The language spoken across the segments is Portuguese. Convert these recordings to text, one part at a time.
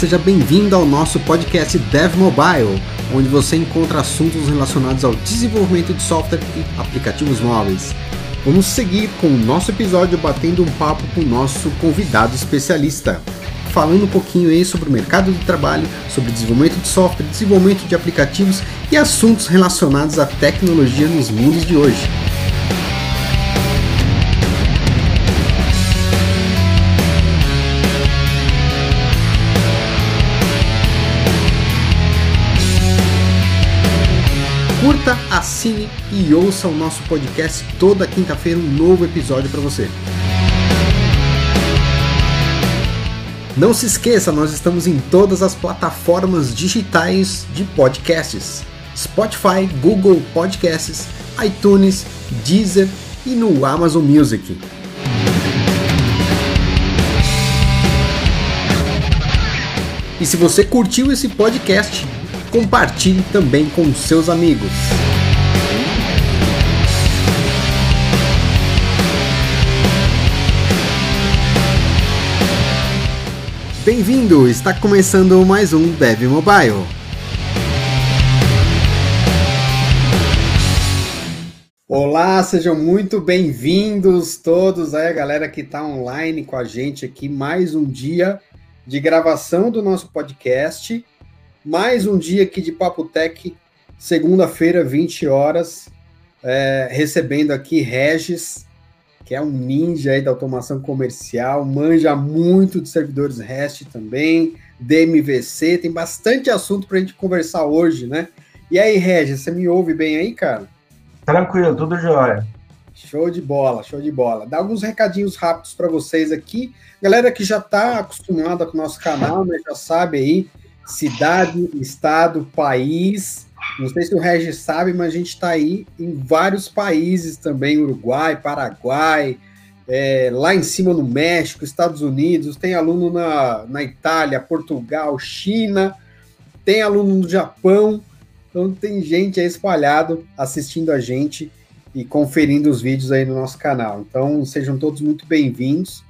Seja bem-vindo ao nosso podcast Dev Mobile, onde você encontra assuntos relacionados ao desenvolvimento de software e aplicativos móveis. Vamos seguir com o nosso episódio batendo um papo com o nosso convidado especialista, falando um pouquinho aí sobre o mercado de trabalho, sobre desenvolvimento de software, desenvolvimento de aplicativos e assuntos relacionados à tecnologia nos mundos de hoje. Curta, assine e ouça o nosso podcast toda quinta-feira um novo episódio para você. Não se esqueça, nós estamos em todas as plataformas digitais de podcasts: Spotify, Google Podcasts, iTunes, Deezer e no Amazon Music. E se você curtiu esse podcast, compartilhe também com seus amigos. Bem-vindo! Está começando mais um Dev Mobile. Olá, sejam muito bem-vindos todos aí, a galera que está online com a gente aqui, mais um dia de gravação do nosso podcast. Mais um dia aqui de Papo Tech, segunda-feira, 20 horas, é, recebendo aqui Regis, que é um ninja aí da automação comercial, manja muito de servidores REST também, DMVC, tem bastante assunto para a gente conversar hoje, né? E aí, Regis, você me ouve bem aí, cara? Tranquilo, tudo jóia. Show de bola, show de bola. Dá alguns recadinhos rápidos para vocês aqui. Galera que já está acostumada com o nosso canal, né, já sabe aí, cidade, estado, país. Não sei se o Regis sabe, mas a gente está aí em vários países também, Uruguai, Paraguai, é, lá em cima no México, Estados Unidos, tem aluno na, na Itália, Portugal, China, tem aluno no Japão, então tem gente aí espalhado assistindo a gente e conferindo os vídeos aí no nosso canal. Então sejam todos muito bem-vindos.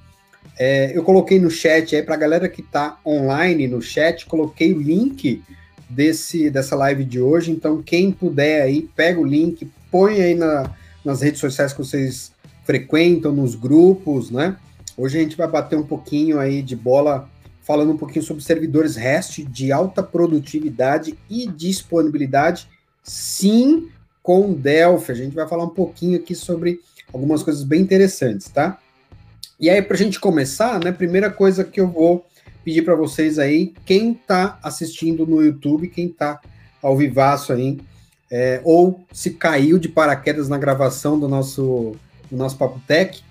É, eu coloquei no chat aí para a galera que está online no chat, coloquei o link desse, dessa live de hoje. Então, quem puder aí, pega o link, põe aí na, nas redes sociais que vocês frequentam, nos grupos, né? Hoje a gente vai bater um pouquinho aí de bola, falando um pouquinho sobre servidores REST de alta produtividade e disponibilidade, sim, com Delphi. A gente vai falar um pouquinho aqui sobre algumas coisas bem interessantes, tá? E aí, para a gente começar, né, primeira coisa que eu vou pedir para vocês aí, quem está assistindo no YouTube, quem está ao vivaço aí, é, ou se caiu de paraquedas na gravação do nosso, do nosso Papo Tech,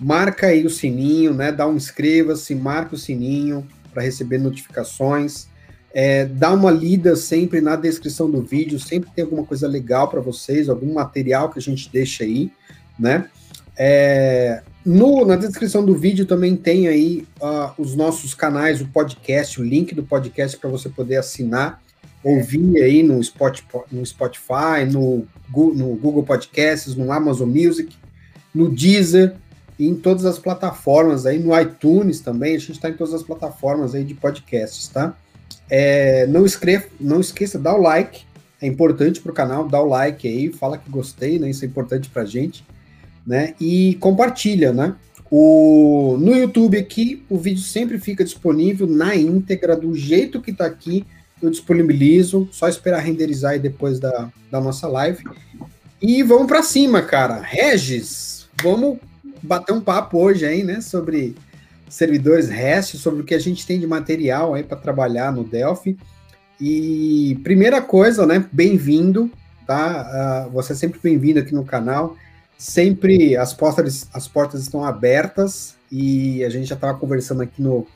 marca aí o sininho, né, dá um inscreva-se, marca o sininho para receber notificações, é, dá uma lida sempre na descrição do vídeo, sempre tem alguma coisa legal para vocês, algum material que a gente deixa aí, né, é, no, na descrição do vídeo também tem aí uh, os nossos canais, o podcast, o link do podcast para você poder assinar, ouvir aí no Spotify, no, Spotify, no, no Google Podcasts, no Amazon Music, no Deezer e em todas as plataformas aí, no iTunes também, a gente está em todas as plataformas aí de podcasts, tá? É, não, escreva, não esqueça, dá o like, é importante para o canal, dá o like aí, fala que gostei, né? Isso é importante para gente né? E compartilha, né? O, no YouTube aqui, o vídeo sempre fica disponível na íntegra, do jeito que está aqui, eu disponibilizo, só esperar renderizar aí depois da, da nossa live. E vamos para cima, cara. Regis, vamos bater um papo hoje aí, né, sobre servidores REST, sobre o que a gente tem de material aí para trabalhar no Delphi. E primeira coisa, né, bem-vindo, tá? Uh, você é sempre bem-vindo aqui no canal sempre as portas, as portas estão abertas e a gente já estava conversando aqui no,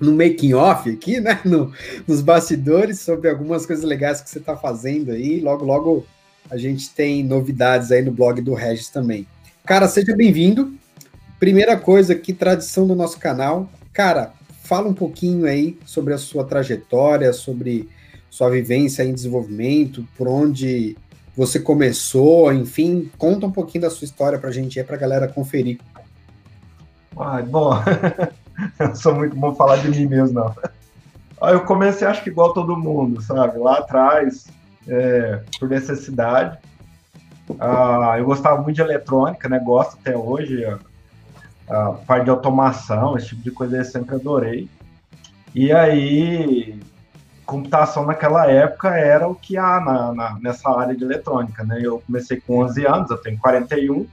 no making off aqui, né? No, nos bastidores sobre algumas coisas legais que você está fazendo aí. Logo, logo a gente tem novidades aí no blog do Regis também. Cara, seja bem-vindo. Primeira coisa aqui, tradição do nosso canal. Cara, fala um pouquinho aí sobre a sua trajetória, sobre sua vivência em desenvolvimento, por onde você começou, enfim, conta um pouquinho da sua história para a gente aí, para a galera conferir. Ah, bom, eu sou muito bom falar de mim mesmo, não. Aí eu comecei, acho que igual todo mundo, sabe? Lá atrás, é, por necessidade. Ah, eu gostava muito de eletrônica, né? Gosto até hoje. A, a parte de automação, esse tipo de coisa eu sempre adorei. E aí, computação naquela época era o que há na, na, nessa área de eletrônica, né? Eu comecei com 11 anos, eu tenho 41,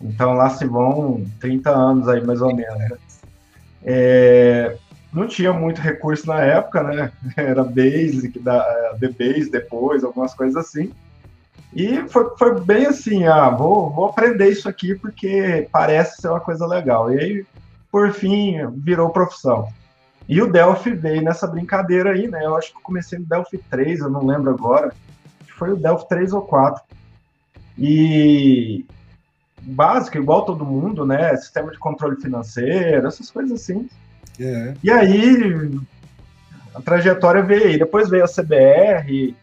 então lá se vão 30 anos aí, mais ou menos. Né? É, não tinha muito recurso na época, né? Era Basic, da, The Base depois, algumas coisas assim. E foi, foi bem assim, ah, vou, vou aprender isso aqui porque parece ser uma coisa legal. E aí, por fim, virou profissão. E o Delphi veio nessa brincadeira aí, né? Eu acho que eu comecei no Delphi 3, eu não lembro agora. Foi o Delphi 3 ou 4. E básico, igual todo mundo, né? Sistema de controle financeiro, essas coisas assim. É. E aí a trajetória veio aí. Depois veio a CBR,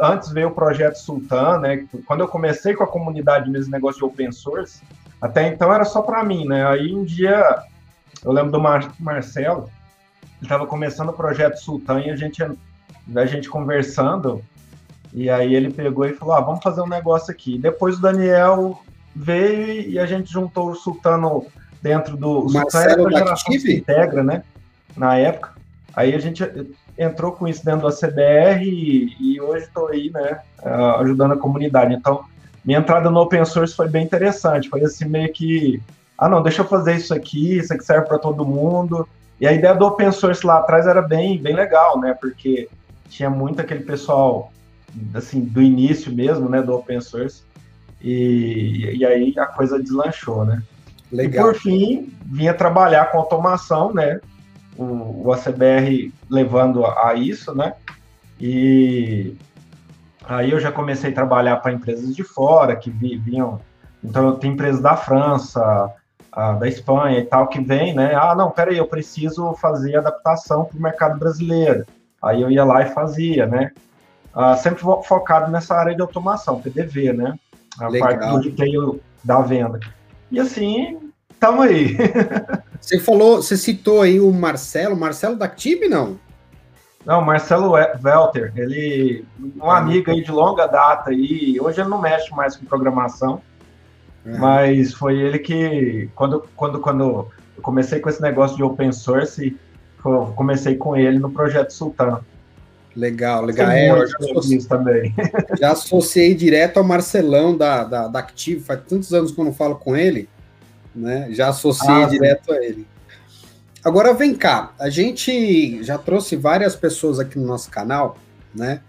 antes veio o projeto Sultan, né? Quando eu comecei com a comunidade mesmo, negócio de open source, até então era só para mim, né? Aí um dia eu lembro do Mar Marcelo, estava começando o projeto Sultan e a gente, a gente conversando, e aí ele pegou e falou: ah, vamos fazer um negócio aqui. Depois o Daniel veio e a gente juntou o Sultano dentro do. O Marcelo Sultano é se integra, né? Na época. Aí a gente entrou com isso dentro da CBR e, e hoje estou aí, né, ajudando a comunidade. Então, minha entrada no open source foi bem interessante. Foi assim, meio que. Ah, não, deixa eu fazer isso aqui, isso aqui serve para todo mundo. E a ideia do open source lá atrás era bem, bem legal, né? Porque tinha muito aquele pessoal, assim, do início mesmo, né, do open source. E, e aí a coisa deslanchou, né? Legal. E por fim, vinha trabalhar com automação, né? O, o ACBR levando a, a isso, né? E aí eu já comecei a trabalhar para empresas de fora que vinham. Então, tem empresas da França, da Espanha e tal, que vem, né? Ah, não, peraí, eu preciso fazer adaptação para o mercado brasileiro. Aí eu ia lá e fazia, né? Ah, sempre focado nessa área de automação, PDV, né? A Legal. parte do retail da venda. E assim, estamos aí. você falou, você citou aí o Marcelo, Marcelo da Active, não? Não, Marcelo Welter, ele um ah, amigo aí de longa data e hoje ele não mexe mais com programação, Uhum. Mas foi ele que, quando, quando, quando eu comecei com esse negócio de open source, comecei com ele no projeto Sultan. Legal, legal. É, eu já associei, também. já associei direto ao Marcelão da, da, da Active, faz tantos anos que eu não falo com ele, né? Já associei ah, direto sim. a ele. Agora vem cá, a gente já trouxe várias pessoas aqui no nosso canal, né?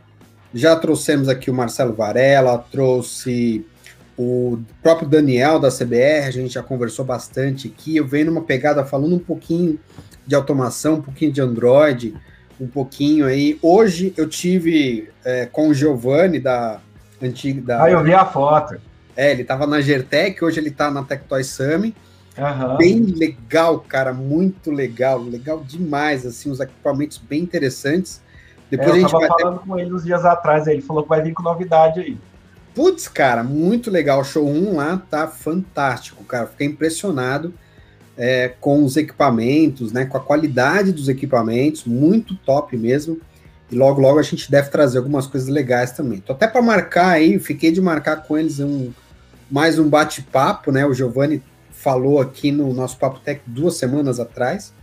Já trouxemos aqui o Marcelo Varela, trouxe o próprio Daniel da CBR, a gente já conversou bastante aqui. Eu venho numa pegada falando um pouquinho de automação, um pouquinho de Android, um pouquinho aí. Hoje eu tive é, com o Giovanni da antiga. Da, ah, eu vi a foto. É, ele estava na Gertec, hoje ele está na Tectoy Sami. Uhum. Bem legal, cara, muito legal, legal demais, assim, os equipamentos bem interessantes. Depois é, eu a gente vai falando com ele uns dias atrás, ele falou que vai vir com novidade aí. Putz, cara, muito legal. Show 1 lá tá fantástico, cara. Fiquei impressionado é, com os equipamentos, né? Com a qualidade dos equipamentos, muito top mesmo. E logo, logo a gente deve trazer algumas coisas legais também. Tô até para marcar aí, fiquei de marcar com eles um, mais um bate-papo, né? O Giovanni falou aqui no nosso Papo Tech duas semanas atrás.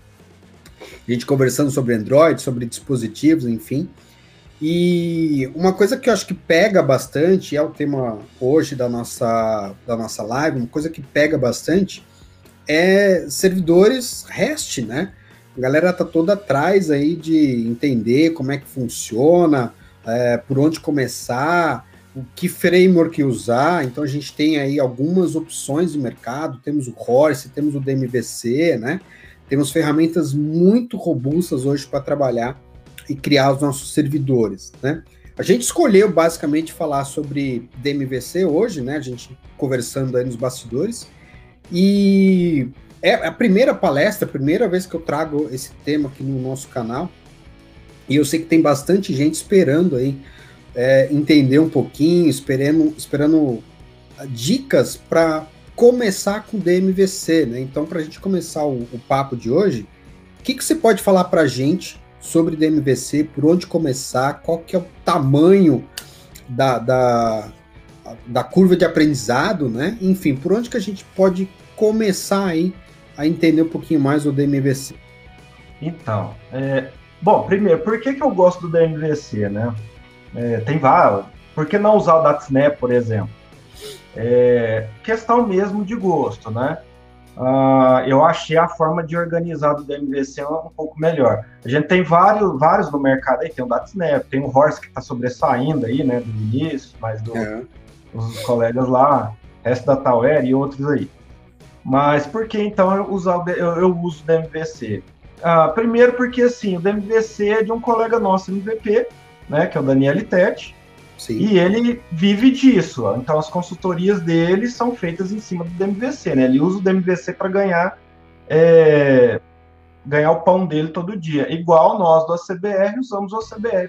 A gente conversando sobre Android, sobre dispositivos, enfim. E uma coisa que eu acho que pega bastante, é o tema hoje da nossa, da nossa live, uma coisa que pega bastante é servidores REST, né? A galera tá toda atrás aí de entender como é que funciona, é, por onde começar, o que framework usar. Então a gente tem aí algumas opções de mercado, temos o Horse, temos o DMVC, né? Temos ferramentas muito robustas hoje para trabalhar e criar os nossos servidores, né? A gente escolheu basicamente falar sobre DMVC hoje, né? A gente conversando aí nos bastidores. E é a primeira palestra, a primeira vez que eu trago esse tema aqui no nosso canal. E eu sei que tem bastante gente esperando aí é, entender um pouquinho, esperando, esperando dicas para começar com DMVC, né? Então, para a gente começar o, o, papo de hoje, o que, que você pode falar para a gente sobre DMVC, por onde começar, qual que é o tamanho da, da, da curva de aprendizado, né? Enfim, por onde que a gente pode começar aí a entender um pouquinho mais o DMVC? Então, é, bom, primeiro, por que, que eu gosto do DMVC, né? É, tem vários. Por que não usar o DataSnap, por exemplo? É, questão mesmo de gosto, né? Uh, eu achei a forma de organizar do DMVC um, pouco melhor. A gente tem vários, vários no mercado aí, tem o DataSnap, tem o Horse que está sobressaindo aí, né, do início, mas do, é. os colegas lá, resto da Tower e outros aí. Mas por que então eu, usar eu, eu uso o DMVC? Uh, primeiro porque assim, o DMVC é de um colega nosso MVP, né, que é o Daniel Tete, Sim. E ele vive disso. Então as consultorias dele são feitas em cima do DMVC, né? Ele usa o DMVC para ganhar é, ganhar o pão dele todo dia. Igual nós do ACBR usamos o ACBR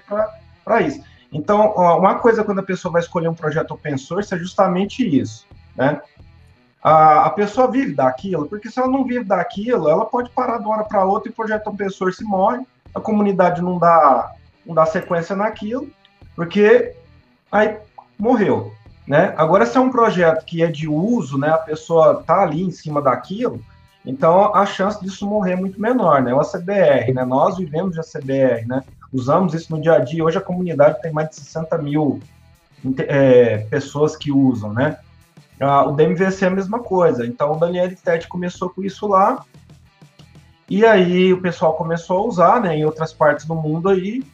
para isso. Então, uma coisa quando a pessoa vai escolher um projeto open source é justamente isso, né? A, a pessoa vive daquilo, porque se ela não vive daquilo, ela pode parar de uma hora para outra e o projeto open source morre, a comunidade não dá, não dá sequência naquilo, porque aí morreu. Né? Agora, se é um projeto que é de uso, né, a pessoa está ali em cima daquilo, então a chance disso morrer é muito menor. Né? O ACBR, né? nós vivemos de ACBR, né? usamos isso no dia a dia. Hoje a comunidade tem mais de 60 mil é, pessoas que usam. Né? Ah, o DMVC é a mesma coisa. Então o Daniel Tete começou com isso lá, e aí o pessoal começou a usar né, em outras partes do mundo aí,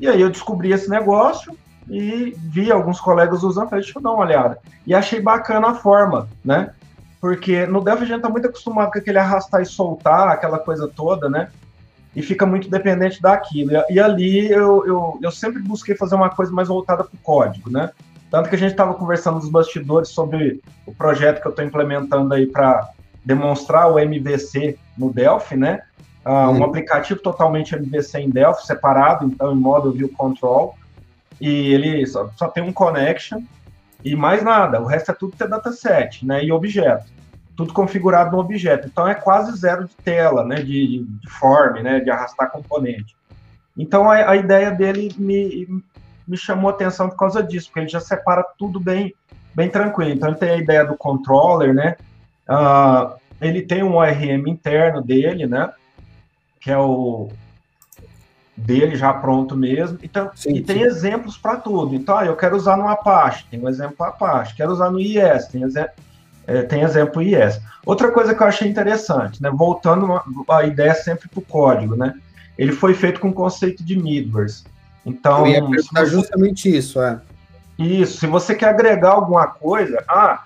e aí eu descobri esse negócio, e vi alguns colegas usando, falei, deixa eu dar uma olhada. E achei bacana a forma, né? Porque no Delphi a gente tá muito acostumado com aquele arrastar e soltar, aquela coisa toda, né? E fica muito dependente daquilo. E, e ali eu, eu, eu sempre busquei fazer uma coisa mais voltada para o código, né? Tanto que a gente estava conversando nos bastidores sobre o projeto que eu estou implementando aí para demonstrar o MVC no Delphi, né? Hum. Um aplicativo totalmente MVC em Delphi, separado, então em modo view control, e ele só, só tem um connection e mais nada. O resto é tudo ter dataset, né? E objeto. Tudo configurado no objeto. Então é quase zero de tela, né? De, de form, né? De arrastar componente. Então a, a ideia dele me, me chamou atenção por causa disso, porque ele já separa tudo bem, bem tranquilo. Então ele tem a ideia do controller, né? Uh, ele tem um ORM interno dele, né? Que é o dele já pronto mesmo. Então, sim, e tem sim. exemplos para tudo. Então, ah, eu quero usar no Apache, tem um exemplo Apache. Quero usar no IS, tem, exemplo, é, tem exemplo IS. Outra coisa que eu achei interessante, né, voltando a ideia sempre para o código, né, ele foi feito com o conceito de middlewares. Então, eu ia perguntar você, justamente isso, é. Isso, se você quer agregar alguma coisa, ah,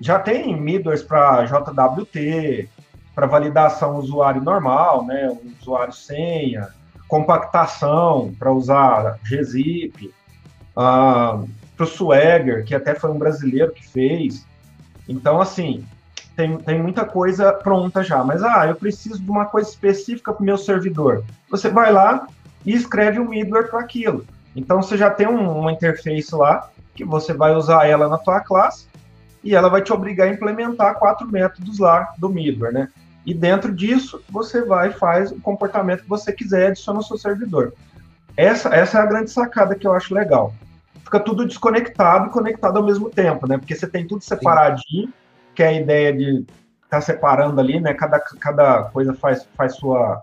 já tem middlewares para JWT, para validação usuário normal, né, usuário senha, compactação para usar gzip, uh, para o Swagger, que até foi um brasileiro que fez. Então, assim, tem, tem muita coisa pronta já. Mas, ah, eu preciso de uma coisa específica para o meu servidor. Você vai lá e escreve um middleware para aquilo. Então, você já tem um, uma interface lá, que você vai usar ela na tua classe, e ela vai te obrigar a implementar quatro métodos lá do middleware, né? E dentro disso, você vai e faz o comportamento que você quiser adiciona ao seu servidor. Essa, essa é a grande sacada que eu acho legal. Fica tudo desconectado e conectado ao mesmo tempo, né? Porque você tem tudo separadinho, Sim. que é a ideia de estar tá separando ali, né? Cada, cada coisa faz, faz sua,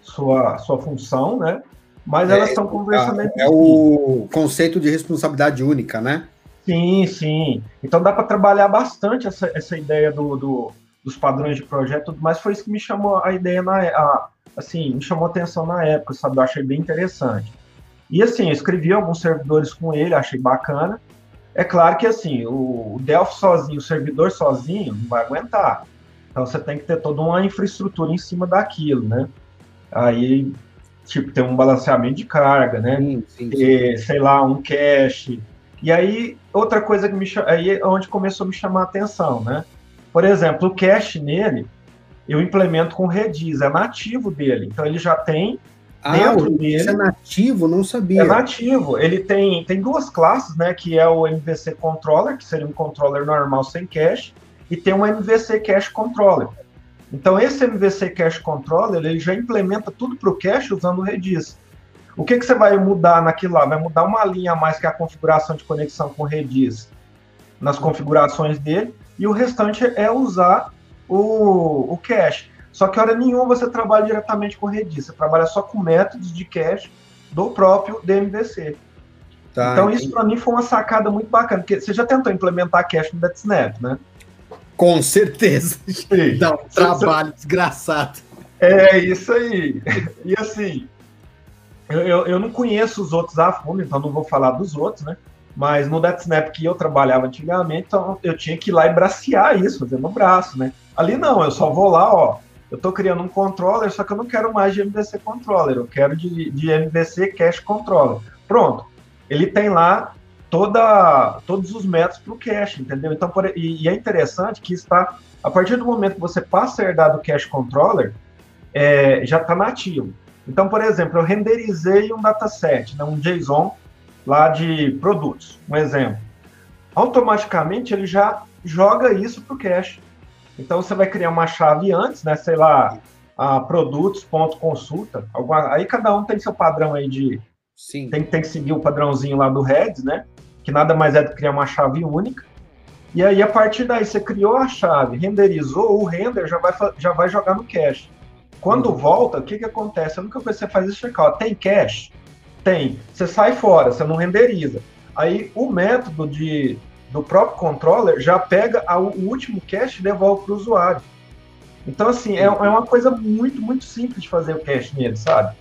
sua, sua função, né? Mas é, elas estão conversando é, É o conceito de responsabilidade única, né? Sim, sim. Então dá para trabalhar bastante essa, essa ideia do, do dos padrões de projeto, mas foi isso que me chamou a ideia na a, assim, me chamou a atenção na época, sabe? Eu achei bem interessante. E assim, eu escrevi alguns servidores com ele, achei bacana. É claro que assim, o, o Delphi sozinho, o servidor sozinho, não vai aguentar. Então você tem que ter toda uma infraestrutura em cima daquilo, né? Aí, tipo, ter um balanceamento de carga, né? Sim, sim, ter, sei lá, um cache. E aí, outra coisa que me aí é onde começou a me chamar a atenção, né? Por exemplo, o cache nele, eu implemento com Redis, é nativo dele. Então ele já tem ah, dentro dele. Isso é nativo, não sabia. É nativo. Ele tem, tem duas classes, né? Que é o MVC Controller, que seria um controller normal sem cache, e tem um MVC Cache Controller. Então, esse MVC Cache Controller, ele já implementa tudo para o cache usando o Redis. O que, que você vai mudar naquilo lá? Vai mudar uma linha a mais, que é a configuração de conexão com Redis, nas configurações dele, e o restante é usar o, o cache. Só que hora nenhuma você trabalha diretamente com Redis, você trabalha só com métodos de cache do próprio DMVC. Tá, então, isso para mim foi uma sacada muito bacana, porque você já tentou implementar cache no DetSnap, né? Com certeza. Sim. Dá um trabalho desgraçado. É isso aí. E assim, eu, eu não conheço os outros a fundo, então não vou falar dos outros, né? Mas no DetSnap que eu trabalhava antigamente, então eu tinha que ir lá e bracear isso, fazer no braço, né? Ali não, eu só vou lá, ó. Eu estou criando um controller, só que eu não quero mais de MVC controller, eu quero de, de MVC cache controller. Pronto. Ele tem lá toda, todos os métodos para o cache, entendeu? Então, por, e, e, é interessante que está, a partir do momento que você passa a herdar do cache controller, é, já está nativo. Então, por exemplo, eu renderizei um dataset, né, um JSON lá de produtos, um exemplo. Automaticamente ele já joga isso para o cache. Então você vai criar uma chave antes, né? Sei lá, a produtos.consulta. Aí cada um tem seu padrão aí de. Sim. Tem, tem que seguir o padrãozinho lá do Reds, né? Que nada mais é do que criar uma chave única. E aí, a partir daí, você criou a chave, renderizou, o render já vai, já vai jogar no cache. Quando uhum. volta, o que, que acontece? A única coisa que você faz é checar, ó, tem cache? Tem. Você sai fora, você não renderiza. Aí o método de, do próprio controller já pega a, o último cache e devolve para o usuário. Então, assim, é, é, uma coisa muito, muito simples de fazer o cache nele, sabe?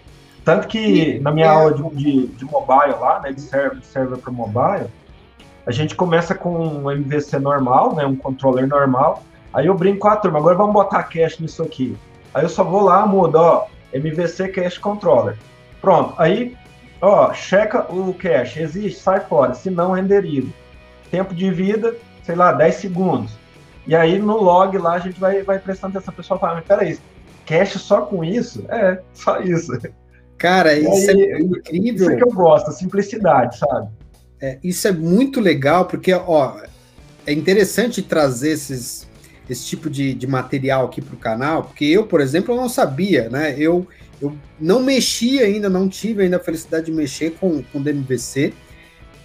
Tanto que na minha é. aula de, de, de, mobile lá, né, de server, server para mobile, a gente começa com um MVC normal, né, um controller normal. Aí eu brinco com a turma, agora vamos botar cache nisso aqui. Aí eu só vou lá, mudo, ó, MVC Cache Controller. Pronto, aí, ó, checa o cache, existe, sai fora, se não, renderiza. Tempo de vida, sei lá, 10 segundos. E aí no log lá a gente vai, vai prestando atenção. O pessoal fala, mas peraí, cache só com isso? É, só isso. Cara, isso aí, é incrível. Isso é que eu gosto, simplicidade, sabe? É, isso é muito legal, porque, ó, é interessante trazer esses, esse tipo de, de material aqui para o canal, porque eu, por exemplo, eu não sabia, né? Eu, eu não mexi ainda, não tive ainda a felicidade de mexer com, com o DMVC.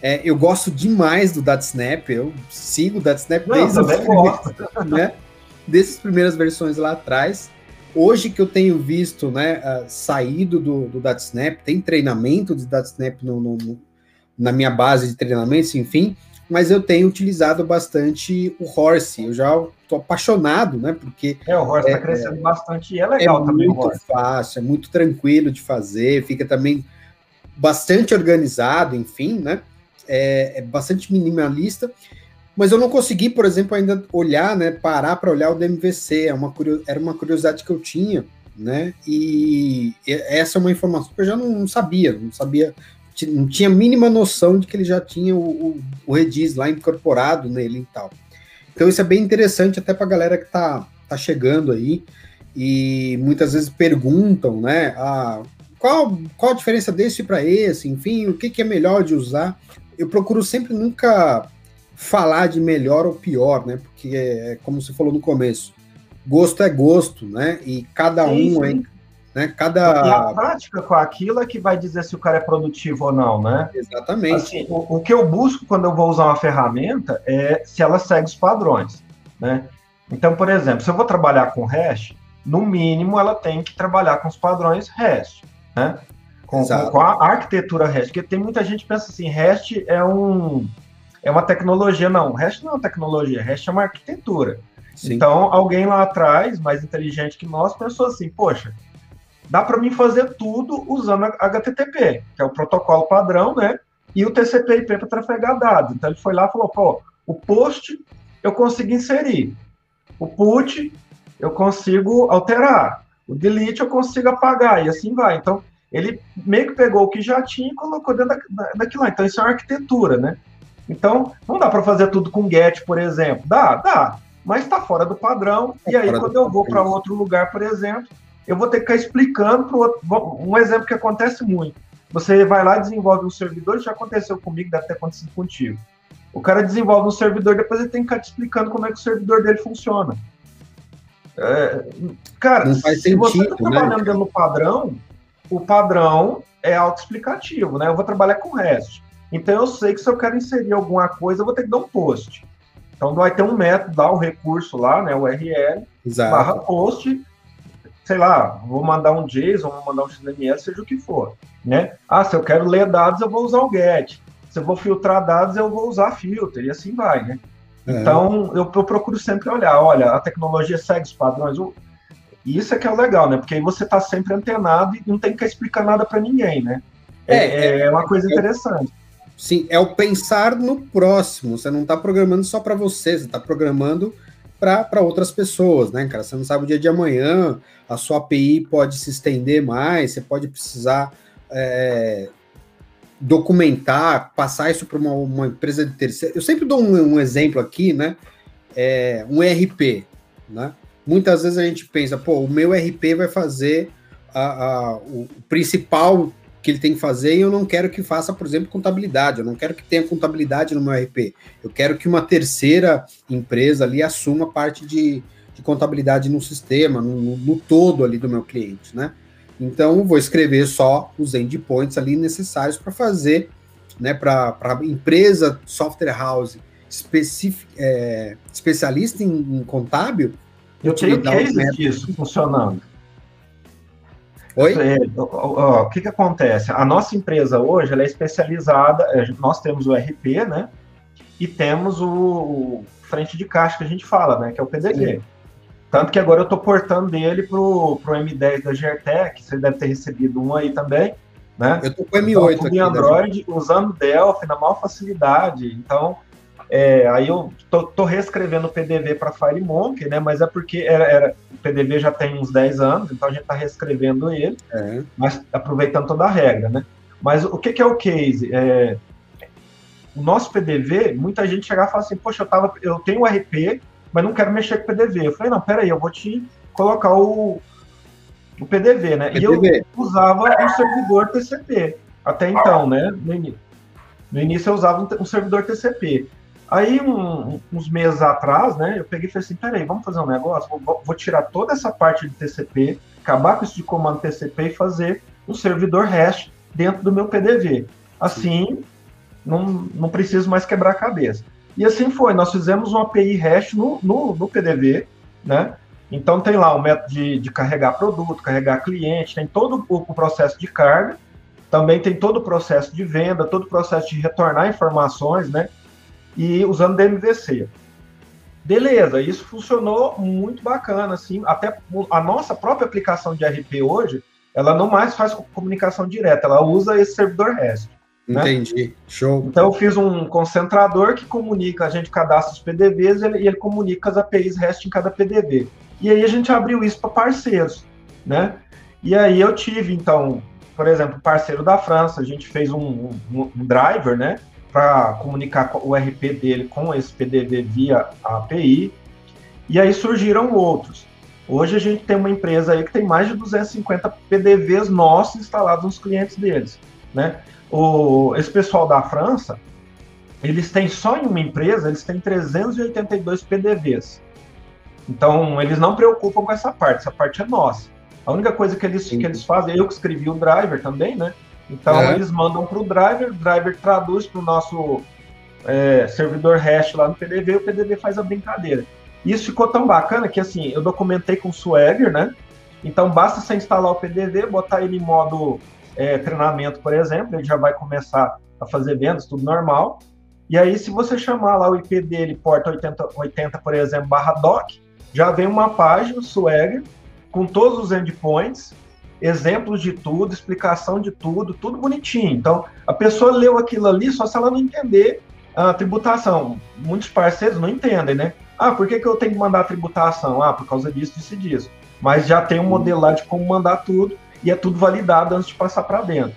É, eu gosto demais do DataSnap, eu sigo o DataSnap desde, as primeiras, né, desde as primeiras versões lá atrás. Hoje que eu tenho visto, né, uh, saído do, do DataSnap, tem treinamento de DataSnap no, no, no, na minha base de treinamentos, enfim, mas eu tenho utilizado bastante o Horse. Eu já estou apaixonado, né? Porque. É, o Horse está é, crescendo é, bastante e é legal é também. É muito fácil, é muito tranquilo de fazer, fica também bastante organizado, enfim, né? É, é bastante minimalista. Mas eu não consegui, por exemplo, ainda olhar, né? Parar para olhar o DMVC. É uma era uma curiosidade que eu tinha, né? E essa é uma informação que eu já não sabia, não sabia não tinha a mínima noção de que ele já tinha o, o, o Redis lá incorporado nele e tal. Então isso é bem interessante até para a galera que está tá chegando aí e muitas vezes perguntam, né, a, qual, qual a diferença desse para esse, enfim, o que, que é melhor de usar. Eu procuro sempre nunca falar de melhor ou pior, né, porque é como você falou no começo, gosto é gosto, né, e cada um é, né? Cada... E a prática com aquilo é que vai dizer se o cara é produtivo ou não, né? Exatamente. Assim, o, o, que eu busco quando eu vou usar uma ferramenta é se ela segue os padrões, né? Então, por exemplo, se eu vou trabalhar com REST, no mínimo ela tem que trabalhar com os padrões REST, né? Com, com, com a arquitetura REST, porque tem muita gente que pensa assim, REST é um é uma tecnologia, não, REST não é uma tecnologia, REST é uma arquitetura. Sim. Então, alguém lá atrás, mais inteligente que nós, pensou assim, poxa, dá para mim fazer tudo usando HTTP, que é o protocolo padrão, né? E o TCP/IP para trafegar dados. Então ele foi lá e falou: pô, o post eu consigo inserir, o put eu consigo alterar, o delete eu consigo apagar e assim vai. Então ele meio que pegou o que já tinha e colocou dentro da, daquilo lá. Então isso é uma arquitetura, né? Então não dá para fazer tudo com GET, por exemplo. Dá, dá, mas está fora do padrão. É e aí quando eu vou para outro lugar, por exemplo eu vou ter que ficar explicando para outro. Um exemplo que acontece muito. Você vai lá e desenvolve um servidor, já aconteceu comigo, deve ter acontecido contigo. O cara desenvolve um servidor, depois ele tem que ficar te explicando como é que o servidor dele funciona. É, cara, se sentido, você está trabalhando né? dentro do padrão, o padrão é autoexplicativo, né? Eu vou trabalhar com REST. Então eu sei que se eu quero inserir alguma coisa, eu vou ter que dar um post. Então vai ter um método, dá o recurso lá, né? O URL, Exato. barra post, sei lá, vou mandar um JSON, vou mandar um XML, seja o que for, né? Ah, se eu quero ler dados, eu vou usar o GET. Se eu vou filtrar dados, eu vou usar filter, e assim vai, né? É. Então, eu, eu, procuro sempre olhar, olha, a tecnologia segue os padrões. E isso é que é o legal, né? Porque aí você está sempre antenado e não tem que explicar nada para ninguém, né? É, é, é, uma coisa é interessante. Sim, é o pensar no próximo. Você não está programando só para você, você está programando para outras pessoas, né, cara? Você não sabe o dia de amanhã, a sua API pode se estender mais, você pode precisar é, documentar, passar isso para uma, uma, empresa de terceiro. Eu sempre dou um, um exemplo aqui, né? É, um RP, né? Muitas vezes a gente pensa, pô, o meu RP vai fazer a, a, o principal que ele tem que fazer e eu não quero que faça, por exemplo, contabilidade. Eu não quero que tenha contabilidade no meu RP. Eu quero que uma terceira empresa ali assuma parte de, de contabilidade no sistema, no, no todo ali do meu cliente, né? Então, vou escrever só os endpoints ali necessários para fazer, né, para a empresa software house especific, é, especialista em, em, contábil. Eu tenho cases disso funcionando. Oi? É, o que, que acontece? A nossa empresa hoje ela é especializada, é, nós temos o RP, né? E temos o, o frente de caixa que a gente fala, né? Que é o PDV. Sim. Tanto que agora eu estou portando dele pro, pro M10 da Gertec, você deve ter recebido um aí também, né? Eu tô com o M8 então, aqui. Android, usando Delphi na maior facilidade. Então, é, aí eu tô, tô, reescrevendo o PDV para FileMonkey, né? Mas é porque era, era, o PDV já tem uns 10 anos, então a gente está reescrevendo ele, é. mas aproveitando toda a regra, né? Mas o que, que é o case? É, o nosso PDV, muita gente chegar e falar assim, poxa, eu, tava, eu tenho o RP, mas não quero mexer com o PDV. Eu falei, não, peraí, eu vou te colocar o, o PDV, né? PDV. E eu usava um servidor TCP até então, né? No, início. no início eu usava um, servidor TCP. Aí, um, uns meses atrás, né, eu peguei e falei assim, peraí, vamos fazer um negócio? Vou, vou, tirar toda essa parte de TCP, acabar com isso de comando TCP e fazer um servidor REST dentro do meu PDV. Assim, não, não preciso mais quebrar a cabeça. E assim foi, nós fizemos uma API REST no, no, no PDV, né? Então tem lá o método de, de, carregar produto, carregar cliente, tem todo o, o, processo de carga, também tem todo o processo de venda, todo o processo de retornar informações, né? E usando DMVC. Beleza, isso funcionou muito bacana, assim, até a nossa própria aplicação de RP hoje, ela não mais faz comunicação direta, ela usa esse servidor REST. Né? Entendi. Show. Então eu fiz um concentrador que comunica, a gente cadastra os PDVs e ele, e ele comunica as APIs REST em cada PDV. E aí a gente abriu isso para parceiros, né? E aí eu tive, então, por exemplo, parceiro da França, a gente fez um, um, um driver, né? Para comunicar o RP dele com esse PDV via API. E aí surgiram outros. Hoje a gente tem uma empresa aí que tem mais de 250 PDVs nossos instalados nos clientes deles, né? o, esse pessoal da França, eles têm só em uma empresa, eles têm 382 PDVs. Então, eles não preocupam com essa parte, essa parte é nossa. A única coisa que eles, que eles fazem, eu que escrevi o driver também, né? Então, é. eles mandam para o driver, o driver traduz para o nosso é, servidor REST lá no PDV, e o PDV faz a brincadeira. Isso ficou tão bacana que, assim, eu documentei com o Swagger, né? Então, basta você instalar o PDV, botar ele em modo é, treinamento, por exemplo, ele já vai começar a fazer vendas, tudo normal. E aí, se você chamar lá o IP dele, porta 80, 80 por exemplo, barra doc, já vem uma página, Swagger, com todos os endpoints, exemplos de tudo, explicação de tudo, tudo bonitinho. Então, a pessoa leu aquilo ali só se ela não entender a tributação. Muitos parceiros não entendem, né? Ah, por que, que eu tenho que mandar a tributação? Ah, por causa disso, disso e disso. Mas já tem um modelo lá de como mandar tudo e é tudo validado antes de passar para dentro.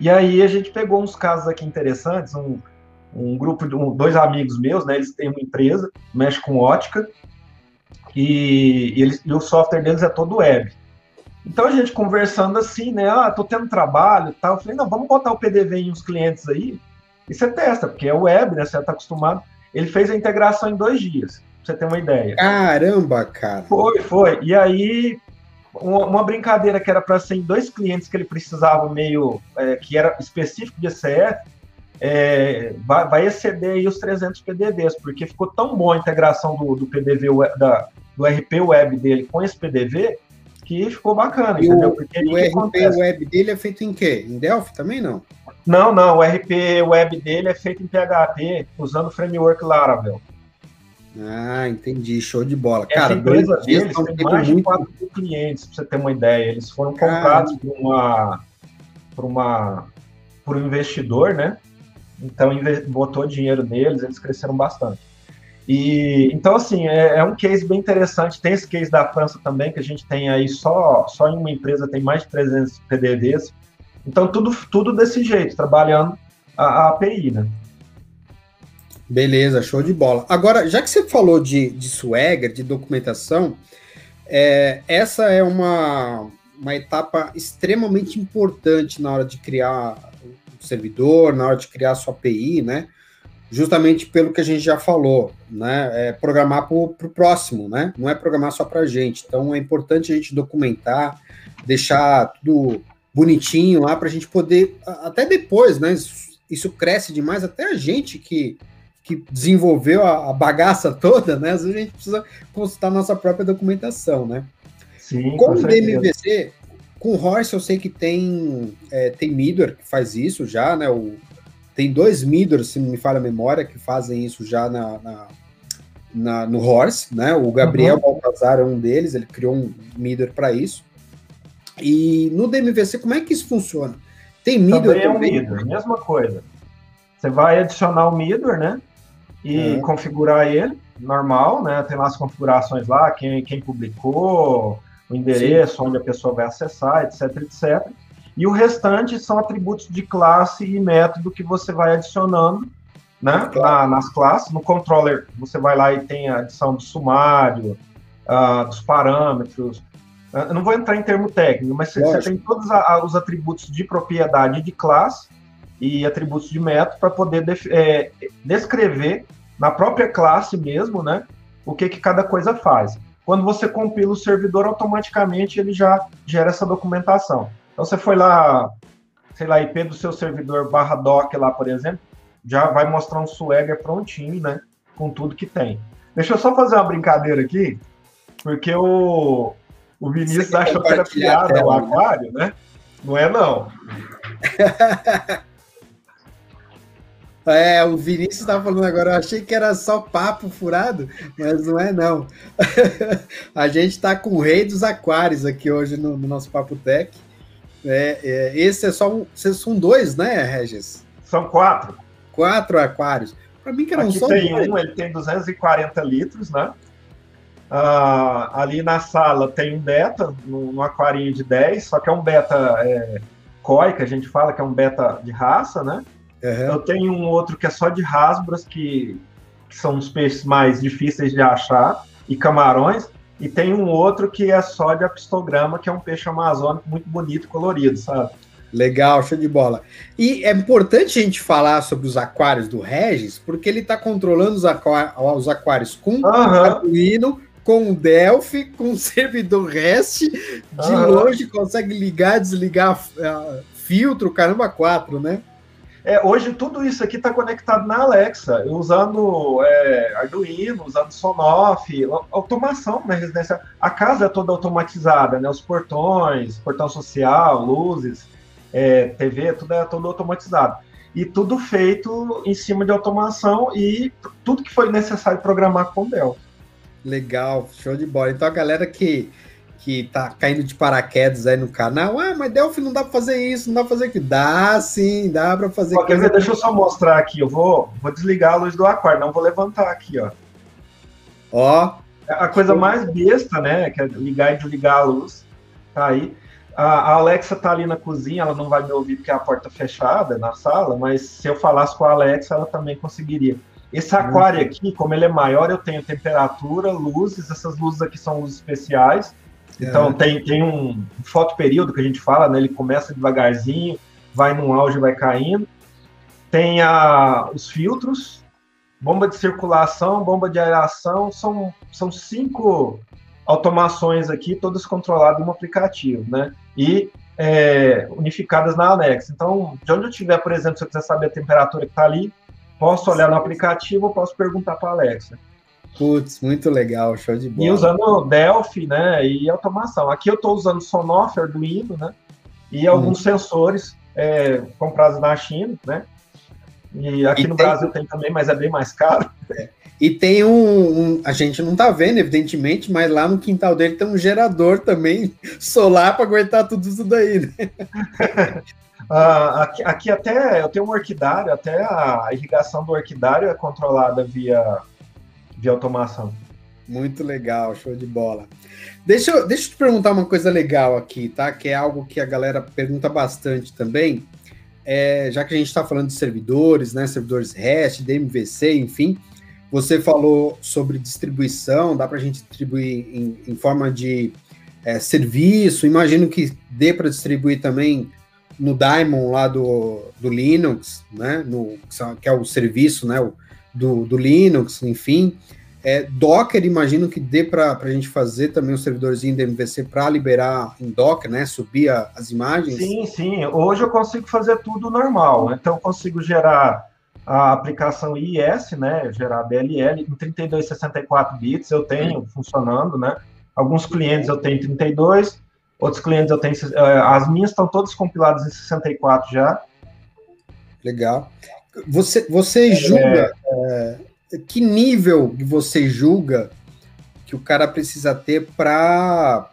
E aí a gente pegou uns casos aqui interessantes, um, um grupo de um, dois amigos meus, né? Eles têm uma empresa, mexe com ótica, e, e, eles, e o software deles é todo web. Então a gente conversando assim, né? Ah, tô tendo trabalho e tal. Eu falei, não, vamos botar o PDV em uns clientes aí e você testa, porque é web, né? Você está acostumado. Ele fez a integração em dois dias. pra você ter uma ideia. Caramba, cara! Foi, foi. E aí, uma, brincadeira que era para ser em dois clientes que ele precisava meio, é, que era específico de ECF, é, vai, vai, exceder aí os 300 PDVs, porque ficou tão boa a integração do, do PDV, da, do RP web dele com esse PDV, que ficou bacana, e entendeu? Porque o, o RP acontece? web dele é feito em quê? Em Delphi também não? Não, não, o RP web dele é feito em PHP, usando o framework Laravel. Ah, entendi. Show de bola. Essa Cara, empresa deles tem mais de 4 mil clientes, para você ter uma ideia. Eles foram comprados por uma, por uma por um investidor, né? Então botou dinheiro neles, eles cresceram bastante. E então assim é, é, um case bem interessante. Tem esse case da França também que a gente tem aí só só em uma empresa tem mais de 300 PDVs. Então tudo tudo desse jeito, trabalhando a, a API, né? Beleza, show de bola. Agora, já que você falou de, de Swagger, de documentação, é, essa é uma, uma etapa extremamente importante na hora de criar o servidor, na hora de criar a sua API, né? Justamente pelo que a gente já falou, né? É programar para o próximo, né? Não é programar só para a gente. Então é importante a gente documentar, deixar tudo bonitinho lá para a gente poder, até depois, né? Isso, isso cresce demais, até a gente que que desenvolveu a, a, bagaça toda, né? Às vezes a gente precisa consultar nossa própria documentação, né? Sim, com, o DMVC, com o Horse eu sei que tem, é, tem Midor que faz isso já, né? O, tem dois Midor, se não me falha a memória, que fazem isso já na, na, na no Horse, né? O Gabriel uhum. Baltazar é um deles, ele criou um Midor para isso. E no DMVC, como é que isso funciona? Tem Midor também? também? É um Midor, mesma coisa. Você vai adicionar o Midor, né? e é. configurar ele, normal, né? Tem lá as configurações lá, quem, quem publicou, o endereço, Sim. onde a pessoa vai acessar, etc, etc. E o restante são atributos de classe e método que você vai adicionando né, na, nas classes. No controller, você vai lá e tem a adição do sumário, uh, dos parâmetros. Uh, eu não vou entrar em termo técnico, mas você, você tem todos a, os atributos de propriedade de classe e atributos de método para poder é, descrever na própria classe mesmo, né, o que, que cada coisa faz. Quando você compila o servidor, automaticamente ele já gera essa documentação. Então você foi lá, sei lá, IP do seu servidor barra doc lá, por exemplo, já vai mostrar um Swagger prontinho, né, com tudo que tem. Deixa eu só fazer uma brincadeira aqui, porque o, o Vinícius achou que era piada o aquário, né? Não é não. É, o Vinícius estava falando agora, eu achei que era só papo furado, mas não é não. a gente está com o rei dos aquários aqui hoje no, no nosso Papo Tech. É, é, esse é só um, são dois, né, Regis? São quatro. Quatro aquários. Para mim que eram Aqui só tem dois. um, ele tem 240 litros, né? Ah, ali na sala tem um beta, num, aquarinho de 10, só que é um beta é, COI, que a gente fala que é um beta de raça, né? Uhum. Eu tenho um outro que é só de rasbras, que, que são os peixes mais difíceis de achar, e camarões. E tem um outro que é só de apistograma, que é um peixe amazônico muito bonito e colorido, sabe? Legal, show de bola. E é importante a gente falar sobre os aquários do Regis, porque ele está controlando os, os, aquários com uhum. Arduino, com Delphi, com servidor REST, de uhum. longe consegue ligar, desligar uh, filtro, caramba, quatro, né? É, hoje tudo isso aqui está conectado na Alexa, usando é, Arduino, usando Sonoff, automação na residência. A casa é toda automatizada, né? Os portões, portão social, luzes, é, TV, tudo é todo automatizado. E tudo feito em cima de automação e tudo que foi necessário programar com Dell. Legal, show de bola. Então a galera que que tá caindo de paraquedas aí no canal. Ah, mas Delphi não dá para fazer isso, não dá para fazer aquilo. Dá sim, dá para fazer. Ó, coisa... Deixa eu só mostrar aqui. Eu vou, vou desligar a luz do aquário, não vou levantar aqui, ó. Ó. A coisa mais besta, né? Que é ligar e desligar a luz. Tá aí. A, Alexa tá ali na cozinha, ela não vai me ouvir porque é a porta fechada na sala, mas se eu falasse com a Alexa, ela também conseguiria. Esse aquário aqui, como ele é maior, eu tenho temperatura, luzes, essas luzes aqui são luzes especiais, então é. tem, tem um foto período que a gente fala, né? Ele começa devagarzinho, vai num auge, vai caindo. Tem a, os filtros, bomba de circulação, bomba de aeração, são, são cinco automações aqui, todas controladas no aplicativo, né? E é, unificadas na Alexa. Então, de onde eu estiver, por exemplo, se eu quiser saber a temperatura que está ali, posso olhar no aplicativo ou posso perguntar para a Alexa. Putz, muito legal, show de bola. E usando Delphi, né, e automação. Aqui eu estou usando Sonoff, Arduino, né, e alguns hum. sensores é, comprados na China, né, e aqui e no tem... Brasil tem também, mas é bem mais caro. É. E tem um, um, A gente não tá vendo, evidentemente, mas lá no quintal dele tem um gerador também solar para aguentar tudo isso daí, né? ah, aqui, aqui, até eu tenho um orquidário, até a irrigação do orquidário é controlada via, via automação. Muito legal, show de bola. Deixa eu, deixa eu te perguntar uma coisa legal aqui, tá? Que é algo que a galera pergunta bastante também. É, já que a gente está falando de servidores, né? Servidores REST, DMVC, enfim. Você falou sobre distribuição, dá para a gente distribuir em, em forma de é, serviço. Imagino que dê para distribuir também no Daemon lá do, do Linux, né? No, que é o serviço né? Do, do Linux, enfim. É, Docker, imagino que dê para a gente fazer também um servidorzinho da MVC para liberar em Docker, né? Subir a, as imagens. Sim, sim. Hoje eu consigo fazer tudo normal. Então, eu consigo gerar a aplicação IIS, né? Gerar DLL em 32, 64 bits. Eu tenho funcionando, né? Alguns clientes eu tenho 32, outros clientes eu tenho. É, as minhas estão todas compiladas em 64 já. Legal. Você, você julga. É... É que nível você julga que o cara precisa ter para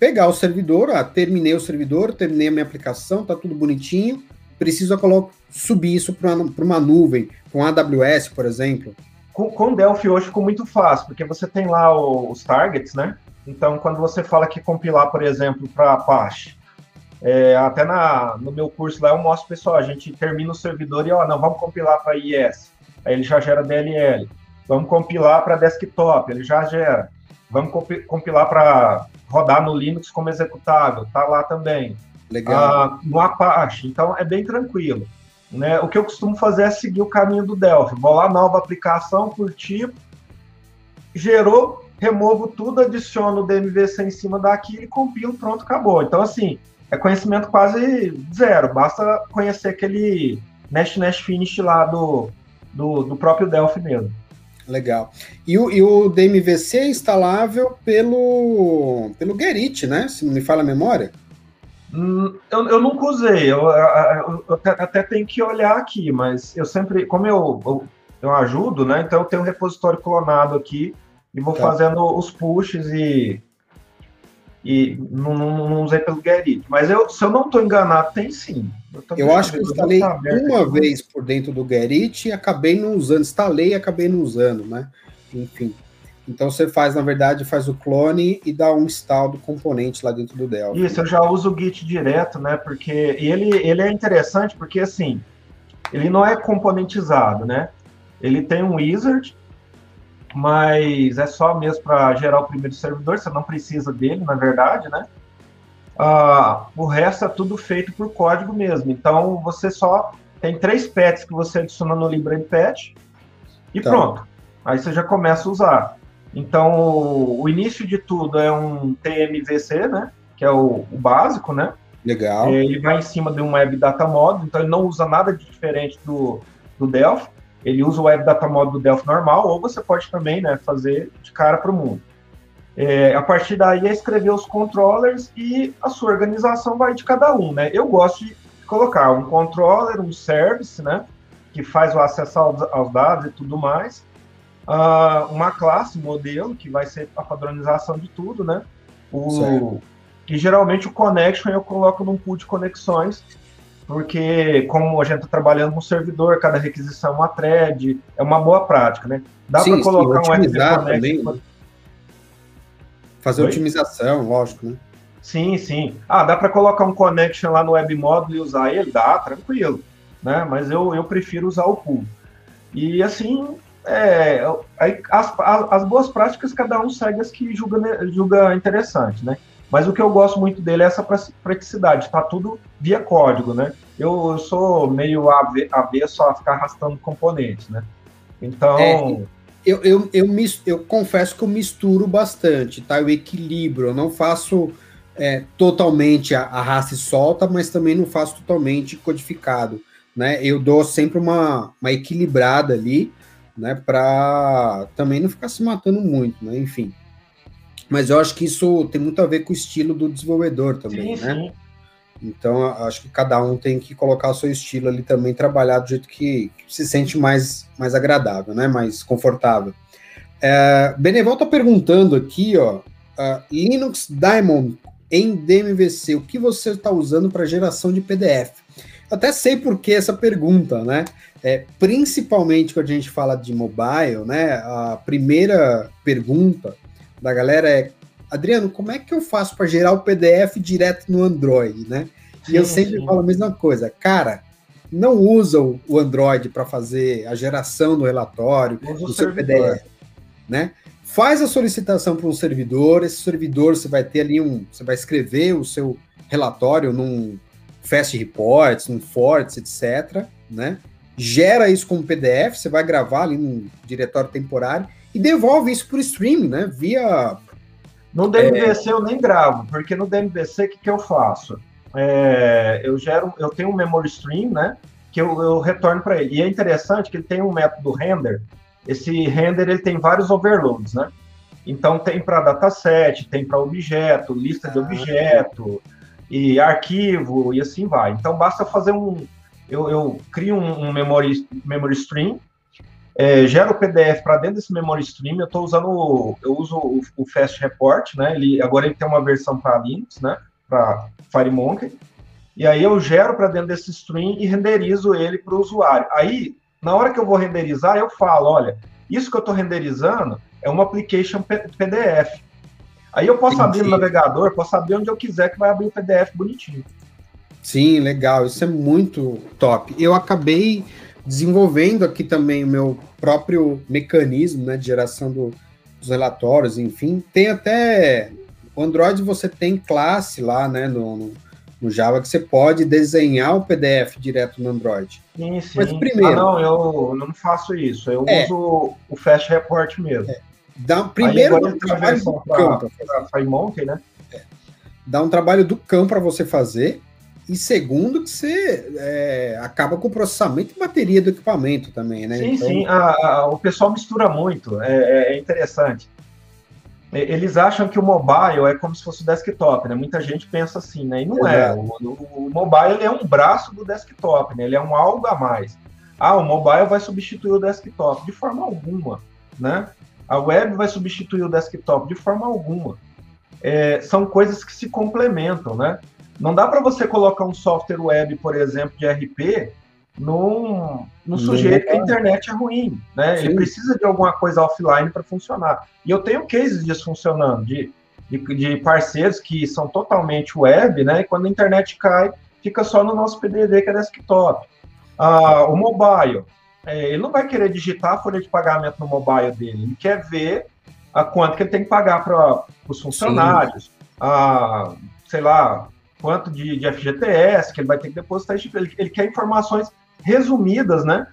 pegar o servidor, ah, terminei o servidor, terminei a minha aplicação, tá tudo bonitinho, preciso coloco, subir isso para uma, uma, nuvem, com AWS, por exemplo. Com, com Delphi hoje ficou muito fácil, porque você tem lá os targets, né? Então, quando você fala que compilar, por exemplo, para Apache, é, até na, no meu curso lá eu mostro, pessoal, a gente termina o servidor e, ó, não, vamos compilar para IS aí ele já gera DLL. Vamos compilar para desktop, ele já gera. Vamos compilar para rodar no Linux como executável, tá lá também. Legal. Ah, no Apache, então é bem tranquilo. Né? O que eu costumo fazer é seguir o caminho do Delphi. Vou lá, nova aplicação por tipo, gerou, removo tudo, adiciono o DMVC em cima daquilo e compilo, pronto, acabou. Então, assim, é conhecimento quase zero. Basta conhecer aquele Nest Nest Finish lá do, do, do próprio Delphi mesmo. Legal. E o, e o DMVC é instalável pelo, pelo Gerrit, né? Se não me fala a memória. Hum, eu, eu nunca usei, eu, eu, eu até, até, tenho que olhar aqui, mas eu sempre, como eu, eu, eu, ajudo, né? Então eu tenho um repositório clonado aqui e vou tá. fazendo os pushes e, e não, não, não usei pelo Gerrit. Mas eu, se eu não estou enganado, tem sim. Eu, eu acho que eu instalei uma aqui. vez por dentro do Gerrit e acabei não usando. Instalei e acabei não usando, né? Enfim. Então você faz, na verdade, faz o clone e dá um install do componente lá dentro do Delphi. Isso, eu já uso o Git direto, né? Porque ele, ele é interessante porque assim, ele não é componentizado, né? Ele tem um wizard, mas é só mesmo para gerar o primeiro servidor, você não precisa dele, na verdade, né? Uh, o resto é tudo feito por código mesmo. Então você só tem três pets que você adiciona no library pet e tá. pronto. Aí você já começa a usar. Então o, o, início de tudo é um TMVC, né? Que é o, o básico, né? Legal. Ele vai em cima de um Web Data Model, então ele não usa nada de diferente do, do Delphi. Ele usa o Web Data Model do Delphi normal, ou você pode também né, fazer de cara para o mundo. É, a partir daí é escrever os controllers e a sua organização vai de cada um, né? Eu gosto de colocar um controller, um service, né? Que faz o acesso aos, dados e tudo mais. Uh, uma classe, modelo, que vai ser a padronização de tudo, né? O, e geralmente o connection eu coloco num pool de conexões, porque como a gente está trabalhando com servidor, cada requisição é uma thread, é uma boa prática, né? Dá para colocar sim, um Connect. Também, Fazer Oi? otimização, lógico, né? Sim, sim. Ah, dá para colocar um connection lá no web model e usar ele? Dá, tranquilo. Né? Mas eu, eu prefiro usar o pool. E assim, é, as, as, boas práticas cada um segue as que julga, julga interessante, né? Mas o que eu gosto muito dele é essa praticidade, tá tudo via código, né? Eu, eu sou meio avesso a ficar arrastando componentes, né? Então. É, eu, eu, eu, mis, eu confesso que eu misturo bastante, tá? Eu equilibro, eu não faço é, totalmente a, a raça e solta, mas também não faço totalmente codificado, né? Eu dou sempre uma, uma equilibrada ali, né? Para também não ficar se matando muito, né? Enfim. Mas eu acho que isso tem muito a ver com o estilo do desenvolvedor também, sim, né? Sim. Então, acho que cada um tem que colocar o seu estilo ali também, trabalhar do jeito que, se sente mais, mais agradável, né? Mais confortável. É, Beneval está perguntando aqui, ó, uh, Linux Diamond em DMVC, o que você está usando para geração de PDF? Até sei por que essa pergunta, né? É, principalmente quando a gente fala de mobile, né? A primeira pergunta da galera é Adriano, como é que eu faço para gerar o PDF direto no Android, né? Sim, e eu sempre sim. falo a mesma coisa, cara, não usa o Android para fazer a geração do relatório, do seu PDF, né? Faz a solicitação para um servidor, esse servidor você vai ter ali um, você vai escrever o seu relatório num Fast Reports, num Forts, etc, né? Gera isso como PDF, você vai gravar ali num diretório temporário e devolve isso por streaming, né? Via no DMVC é... eu nem gravo, porque no DMVC o que, que eu faço? É, eu gero, eu tenho um memory stream, né? Que eu, eu retorno para ele. E é interessante que ele tem um método render. Esse render ele tem vários overloads, né? Então tem para dataset, tem para objeto, lista de ah, objeto e arquivo e assim vai. Então basta fazer um, eu, eu crio um, um memory, memory stream é, gera o PDF para dentro desse memory stream. Eu estou usando, eu uso o, o, Fast Report, né? Ele agora ele tem uma versão para Linux, né? Para FireMonkey. E aí eu gero para dentro desse stream e renderizo ele para o usuário. Aí, na hora que eu vou renderizar, eu falo, olha, isso que eu estou renderizando é uma application PDF. Aí eu posso abrir no navegador, posso abrir onde eu quiser que vai abrir o PDF bonitinho. Sim, legal. Isso é muito top. Eu acabei desenvolvendo aqui também o meu próprio mecanismo né, de geração do, dos relatórios, enfim. Tem até. O Android você tem classe lá, né, no, no, no Java, que você pode desenhar o PDF direto no Android. Sim, sim. Mas primeiro. Ah, não, eu não faço isso. Eu é, uso o Fast Report mesmo. É. Dá, primeiro, dá um trabalho do campo. Para né? É. Dá um trabalho do cão para você fazer e segundo, que você é, acaba com o processamento e bateria do equipamento também, né? Sim, então... sim. A, a, o pessoal mistura muito. É, é, é, interessante. Eles acham que o mobile é como se fosse o desktop, né? Muita gente pensa assim, né? E não é. O, o, o, mobile é um braço do desktop, né? Ele é um algo a mais. Ah, o mobile vai substituir o desktop. De forma alguma, né? A web vai substituir o desktop. De forma alguma. É, são coisas que se complementam, né? Não dá para você colocar um software web, por exemplo, de RP, num, num sujeito que a internet é ruim, né? Sim. Ele precisa de alguma coisa offline para funcionar. E eu tenho cases disso funcionando, de, de, de, parceiros que são totalmente web, né? E quando a internet cai, fica só no nosso PDD, que é desktop. Ah, o mobile, é, ele não vai querer digitar a folha de pagamento no mobile dele, ele quer ver a quanto que ele tem que pagar para os funcionários, a, sei lá, quanto de, de FGTS, que ele vai ter que depositar, ele, ele quer informações resumidas, né?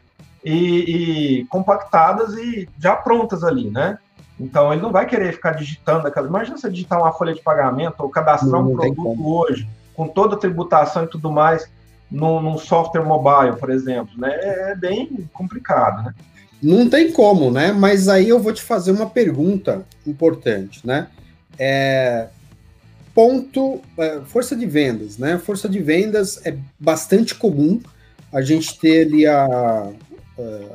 E, e, compactadas e já prontas ali, né? Então ele não vai querer ficar digitando aquelas. Imagina você digitar uma folha de pagamento ou cadastrar não, um produto hoje, com toda a tributação e tudo mais, num, num, software mobile, por exemplo, né? É bem complicado, né? Não tem como, né? Mas aí eu vou te fazer uma pergunta importante, né? É, ponto, é, força de vendas, né? Força de vendas é bastante comum a gente ter ali a,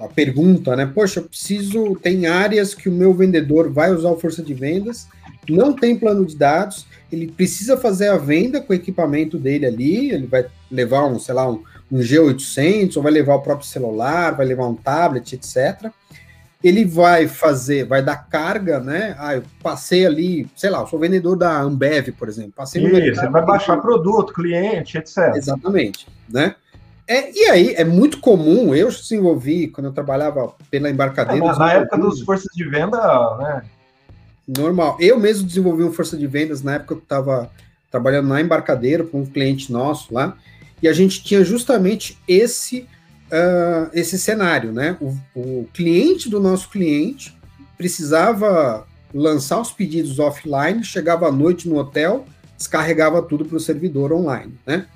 a pergunta, né? Poxa, eu preciso, tem áreas que o meu vendedor vai usar força de vendas, não tem plano de dados, ele precisa fazer a venda com o equipamento dele ali, ele vai levar um, sei lá, um, um G800, ou vai levar o próprio celular, vai levar um tablet, etc ele vai fazer, vai dar carga, né? Ah, eu passei ali, sei lá, eu sou vendedor da Ambev, por exemplo. Passei Isso, mercado, vai baixar produto, cliente, etc. Exatamente, né? É, e aí, é muito comum, eu desenvolvi, quando eu trabalhava pela embarcadeira... É, na época dos forças de venda, né? Normal. Eu mesmo desenvolvi uma força de vendas na época que eu estava trabalhando na embarcadeira para um cliente nosso lá, e a gente tinha justamente esse uh, esse cenário, né? O, o cliente do nosso cliente precisava lançar os pedidos offline, chegava à noite no hotel, descarregava tudo para o servidor online, né?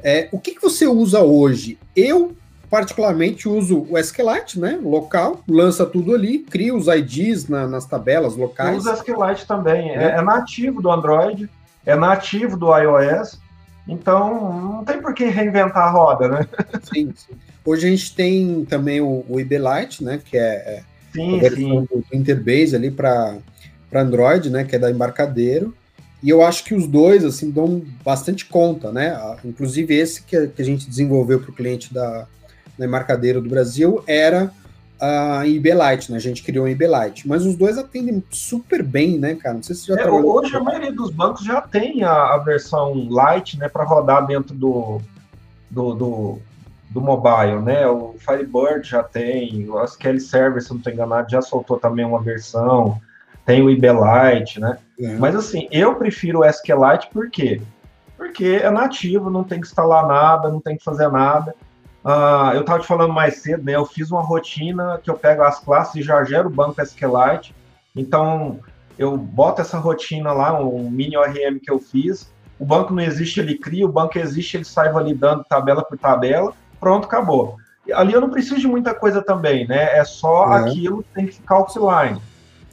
É, o que, que você usa hoje? Eu, particularmente, uso o SQLite, né? Local, lança tudo ali, cria os IDs na, nas tabelas locais. Eu uso SQLite também, é, é nativo do Android, é nativo do iOS, então não tem por que reinventar a roda, né? Sim, sim. Hoje a gente tem também o, o IBLite, né? Que é, é sim, a sim. do Interbase ali para Android, né? Que é da Embarcadeiro. E eu acho que os dois, assim, dão bastante conta, né? Inclusive esse que a, que a gente desenvolveu para o cliente da, da Embarcadeiro do Brasil era a IBLite, né? A gente criou a IBLite. Mas os dois atendem super bem, né, cara? Não sei se já é, Hoje a maioria dos bancos já tem a, a versão Lite, né, para rodar dentro do, do, do, do mobile, né? O Firebird já tem, o SQL Server, se não estou enganado, já soltou também uma versão, tem o IBLite, né? É. Mas assim, eu prefiro o SQLite por quê? Porque é nativo, não tem que instalar nada, não tem que fazer nada. Uh, eu estava te falando mais cedo, né? Eu fiz uma rotina que eu pego as classes e já gero o banco SQLite. Então, eu boto essa rotina lá, um mini ORM que eu fiz. O banco não existe, ele cria. O banco existe, ele sai validando tabela por tabela pronto, acabou. Ali eu não preciso de muita coisa também, né? É só uhum. aquilo que tem que ficar offline.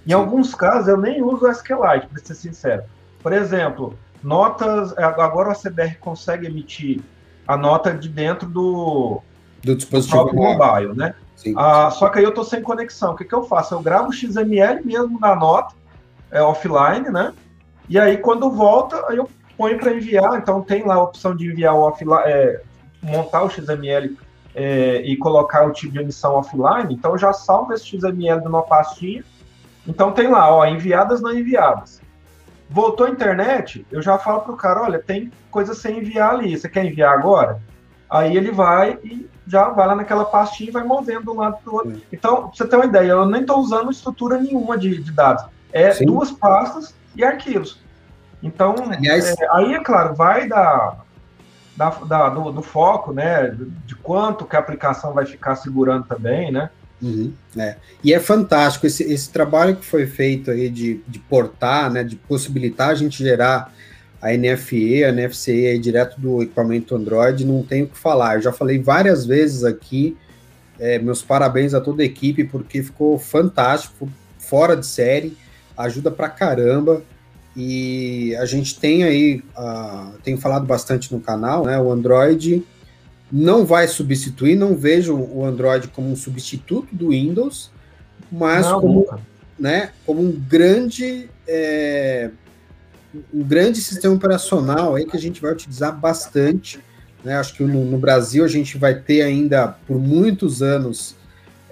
Em Sim. alguns casos eu nem uso o SQLite, para ser sincero. Por exemplo, notas. É, agora a CBR consegue emitir a nota de dentro do, do dispositivo do mobile, né? Sim. Ah, só que aí eu estou sem conexão. O que, que eu faço? Eu gravo o XML mesmo na nota, é, offline, né? E aí quando volta, aí eu ponho para enviar. Então tem lá a opção de enviar o offline, é, montar o XML é, e colocar o tipo de emissão offline, então eu já salvo esse XML numa pastinha. Então tem lá, ó, enviadas não enviadas. Voltou a internet, eu já falo para o cara, olha, tem coisa sem enviar ali, você quer enviar agora? Aí ele vai e já vai lá naquela pastinha e vai movendo de um lado para o outro. Então, pra você ter uma ideia, eu nem estou usando estrutura nenhuma de, de dados. É Sim. duas pastas e arquivos. Então, Aliás, é, aí, é claro, vai dar da, da do, do, foco, né? De quanto que a aplicação vai ficar segurando também, né? Uhum, é. E é fantástico esse, esse trabalho que foi feito aí de, de portar, né? De possibilitar a gente gerar a NFE, a NFC aí direto do equipamento Android, não tenho o que falar. Eu já falei várias vezes aqui. É, meus parabéns a toda a equipe, porque ficou fantástico, fora de série, ajuda pra caramba. E a gente tem aí, uh, tenho falado bastante no canal, né? O Android não vai substituir, não vejo o Android como um substituto do Windows, mas não, como, né, como um grande é, um grande sistema operacional aí que a gente vai utilizar bastante. Né? Acho que no, no Brasil a gente vai ter ainda por muitos anos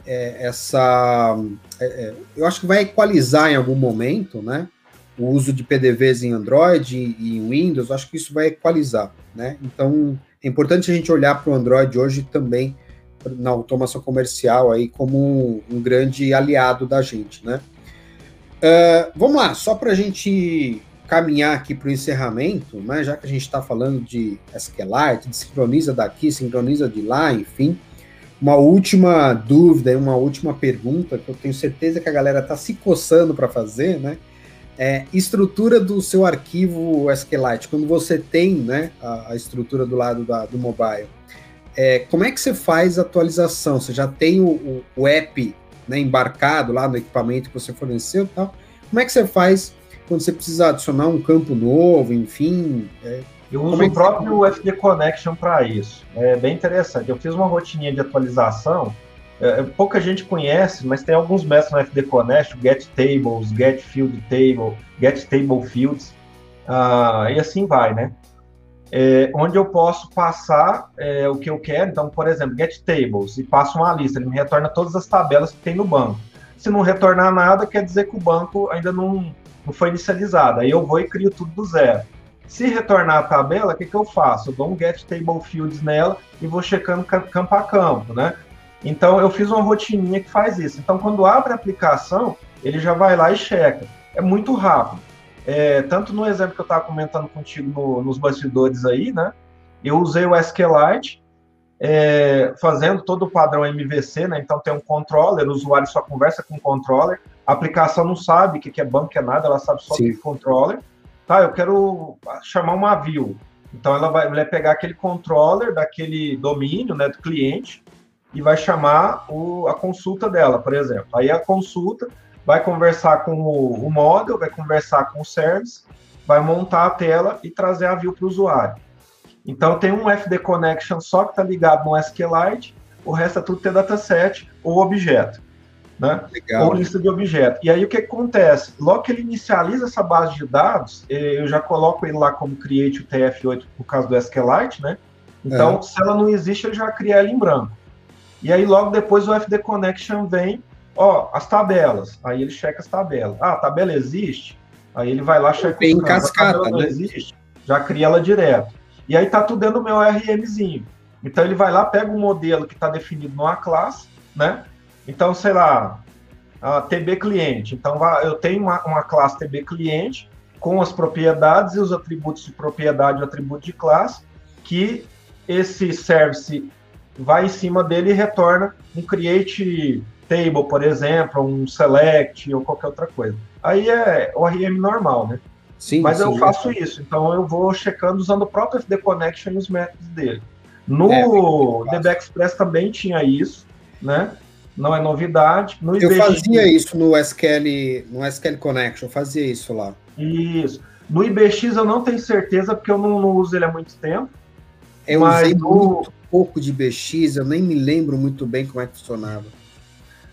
é, essa. É, é eu acho que vai equalizar em algum momento, né? O uso de PDVs em Android e em Windows, acho que isso vai equalizar, né? Então, é importante a gente olhar para o Android hoje também na automação comercial aí como um, um grande aliado da gente, né? Uh, vamos lá, só para a gente caminhar aqui para o encerramento, né? Já que a gente está falando de SQLite, de sincroniza daqui, sincroniza de lá, enfim. Uma última dúvida, uma última pergunta que eu tenho certeza que a galera está se coçando para fazer, né? É, estrutura do seu arquivo SQLite, quando você tem né, a, a estrutura do lado da, do mobile, é, como é que você faz a atualização? Você já tem o, o, o app né, embarcado lá no equipamento que você forneceu e tal? Como é que você faz quando você precisa adicionar um campo novo, enfim? É, eu uso é o próprio FD Connection para isso. É bem interessante. Eu fiz uma rotininha de atualização é, é, pouca gente conhece, mas tem alguns métodos no FD Connect, Get Tables, Get Field Table, Get Table Fields, uh, e assim vai, né? É, onde eu posso passar é, o que eu quero. Então, por exemplo, Get Tables, e passo uma lista, ele me retorna todas as tabelas que tem no banco. Se não retornar nada, quer dizer que o banco ainda não, não foi inicializado. Aí eu vou e crio tudo do zero. Se retornar a tabela, o que, que eu faço? Eu dou um Get Table Fields nela e vou checando campo a campo, né? Então eu fiz uma rotininha que faz isso. Então quando abre a aplicação, ele já vai lá e checa. É muito rápido. É, tanto no exemplo que eu estava comentando contigo no, nos bastidores aí, né? Eu usei o SQLite, é, fazendo todo o padrão MVC, né? Então tem um controller, o usuário só conversa com o controller, a aplicação não sabe o que é banco, que é nada, ela sabe só Sim. que é controller. Tá, eu quero chamar uma view. Então ela vai, vai pegar aquele controller daquele domínio, né, do cliente, e vai chamar o, a consulta dela, por exemplo. Aí a consulta vai conversar com o, o model, vai conversar com o service, vai montar a tela e trazer a view para o usuário. Então tem um FD Connection só que está ligado no SQLite, o resto é tudo ter dataset ou objeto. Né? Legal. Ou lista de objetos. E aí o que, acontece? Logo que ele inicializa essa base de dados, eh, eu já coloco ele lá como create o TF8 por causa do SQLite, né? Então, é. se ela não existe, ele já cria ela em branco. E aí logo depois o FD Connection vem, ó, as tabelas. Aí ele checa as tabelas. Ah, a tabela existe? Aí ele vai lá, checa Bem cascata, a tabela né? não existe, já cria ela direto. E aí tá tudo dentro do meu RMzinho. Então ele vai lá, pega o um modelo que está definido numa classe, né? Então, sei lá, a TB cliente. Então eu tenho uma, uma classe TB cliente com as propriedades e os atributos de propriedade e atributo de classe, que esse service vai em cima dele e retorna um create table, por exemplo, um select ou qualquer outra coisa. Aí é o RM normal, né? Sim, Mas sim, eu faço é. isso, então eu vou checando usando o próprio FD Connection e os métodos dele. No é, DB Express também tinha isso, né? Não é novidade. No eu IBX, fazia isso no SQL, no SQL Connection, eu fazia isso lá. Isso. No IBX eu não tenho certeza, porque eu não, não uso ele há muito tempo. Eu usei no... muito pouco de IBX, eu nem me lembro muito bem como é que funcionava.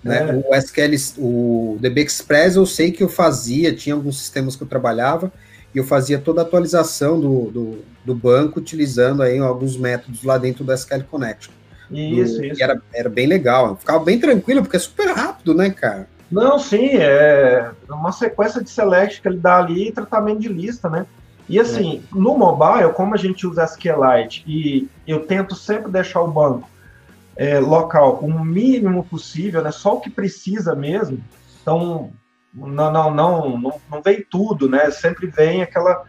Né? É. O SQL, o DB Express, eu sei que eu fazia, tinha alguns sistemas que eu trabalhava, e eu fazia toda a atualização do, do, do banco utilizando aí alguns métodos lá dentro do SQL Connection. Isso, do, isso. Era, era bem legal, ficava bem tranquilo, porque é super rápido, né, cara? Não, sim, é uma sequência de select que ele dá ali e tratamento de lista, né? E assim, é. no mobile, como a gente usa SQLite e eu tento sempre deixar o banco é, local o mínimo possível, né? Só o que precisa mesmo. Então, não, não, não, não, não vem tudo, né? Sempre vem aquela,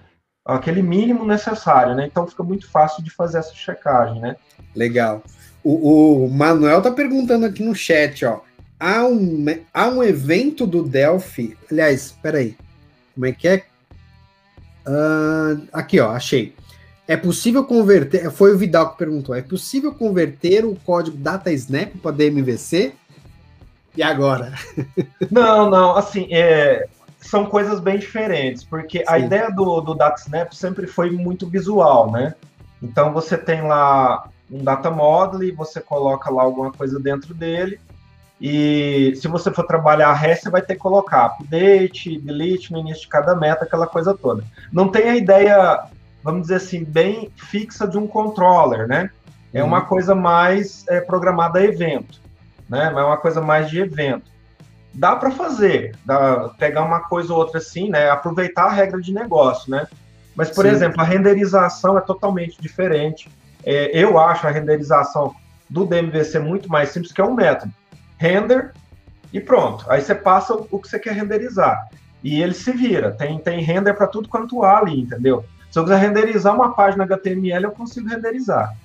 aquele mínimo necessário, né? Então fica muito fácil de fazer essa checagem, né? Legal. O, o Manuel tá perguntando aqui no chat, ó. Há um, há um evento do Delphi. Aliás, espera aí. Como é que é? Uh, aqui, ó, achei. É possível converter. Foi o Vidal que perguntou. É possível converter o código DataSnap para DMVC? E agora? Não, não. Assim, é, são coisas bem diferentes, porque Sim. a ideia do, do DataSnap sempre foi muito visual, né? Então você tem lá um data model e você coloca lá alguma coisa dentro dele. E se você for trabalhar REST, você vai ter que colocar update, delete no início de cada meta, aquela coisa toda. Não tem a ideia vamos dizer assim, bem fixa de um controller, né? É uma uhum. coisa mais é, programada a evento, né? É uma coisa mais de evento. Dá para fazer, dá, pegar uma coisa ou outra assim, né? Aproveitar a regra de negócio, né? Mas, por Sim. exemplo, a renderização é totalmente diferente. É, eu acho a renderização do DMVC muito mais simples, que é um método. Render e pronto. Aí você passa o, que você quer renderizar. E ele se vira. Tem, tem render para tudo quanto há ali, entendeu? Se eu quiser renderizar uma página HTML, eu consigo renderizar.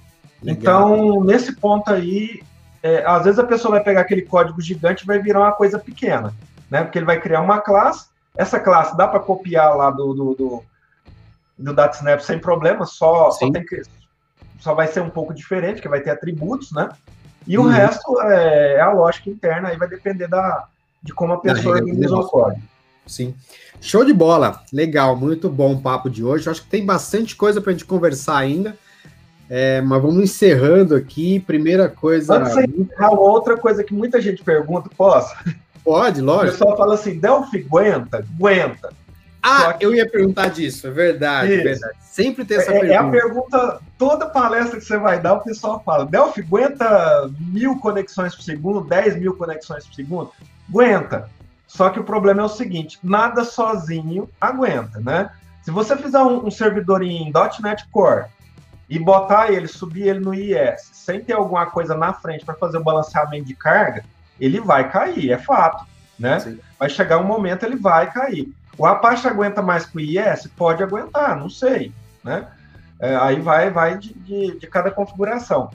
Legal. Então, nesse ponto aí, é, às vezes a pessoa vai pegar aquele código gigante e vai virar uma coisa pequena, né? Porque ele vai criar uma classe, essa classe dá para copiar lá do, do, do, do DataSnap sem problema, só, só, tem que, só vai ser um pouco diferente, que vai ter atributos, né? E uhum. o resto é, é, a lógica interna, aí vai depender da, de como a pessoa organiza o código. Sim. Show de bola. Legal, muito bom o papo de hoje. Acho que tem bastante coisa para a gente conversar ainda. É, mas vamos encerrando aqui. Primeira coisa. Antes de encerrar, outra coisa que muita gente pergunta, posso? Pode, lógico. O pessoal fala assim: Delphi aguenta? Aguenta. Ah, que... eu ia perguntar disso, é verdade, verdade. Sempre tem essa é, pergunta. É a pergunta, toda palestra que você vai dar, o pessoal fala: Delphi aguenta mil conexões por segundo, 10 mil conexões por segundo? Aguenta. Só que o problema é o seguinte: nada sozinho aguenta, né? Se você fizer um, um servidor em .NET Core e botar ele, subir ele no IS, sem ter alguma coisa na frente para fazer o balanceamento de carga, ele vai cair, é fato, né? Sim. Vai chegar um momento ele vai cair. O Apache aguenta mais que o IS? Pode aguentar, não sei, né? É, aí vai, vai de, de, de cada configuração.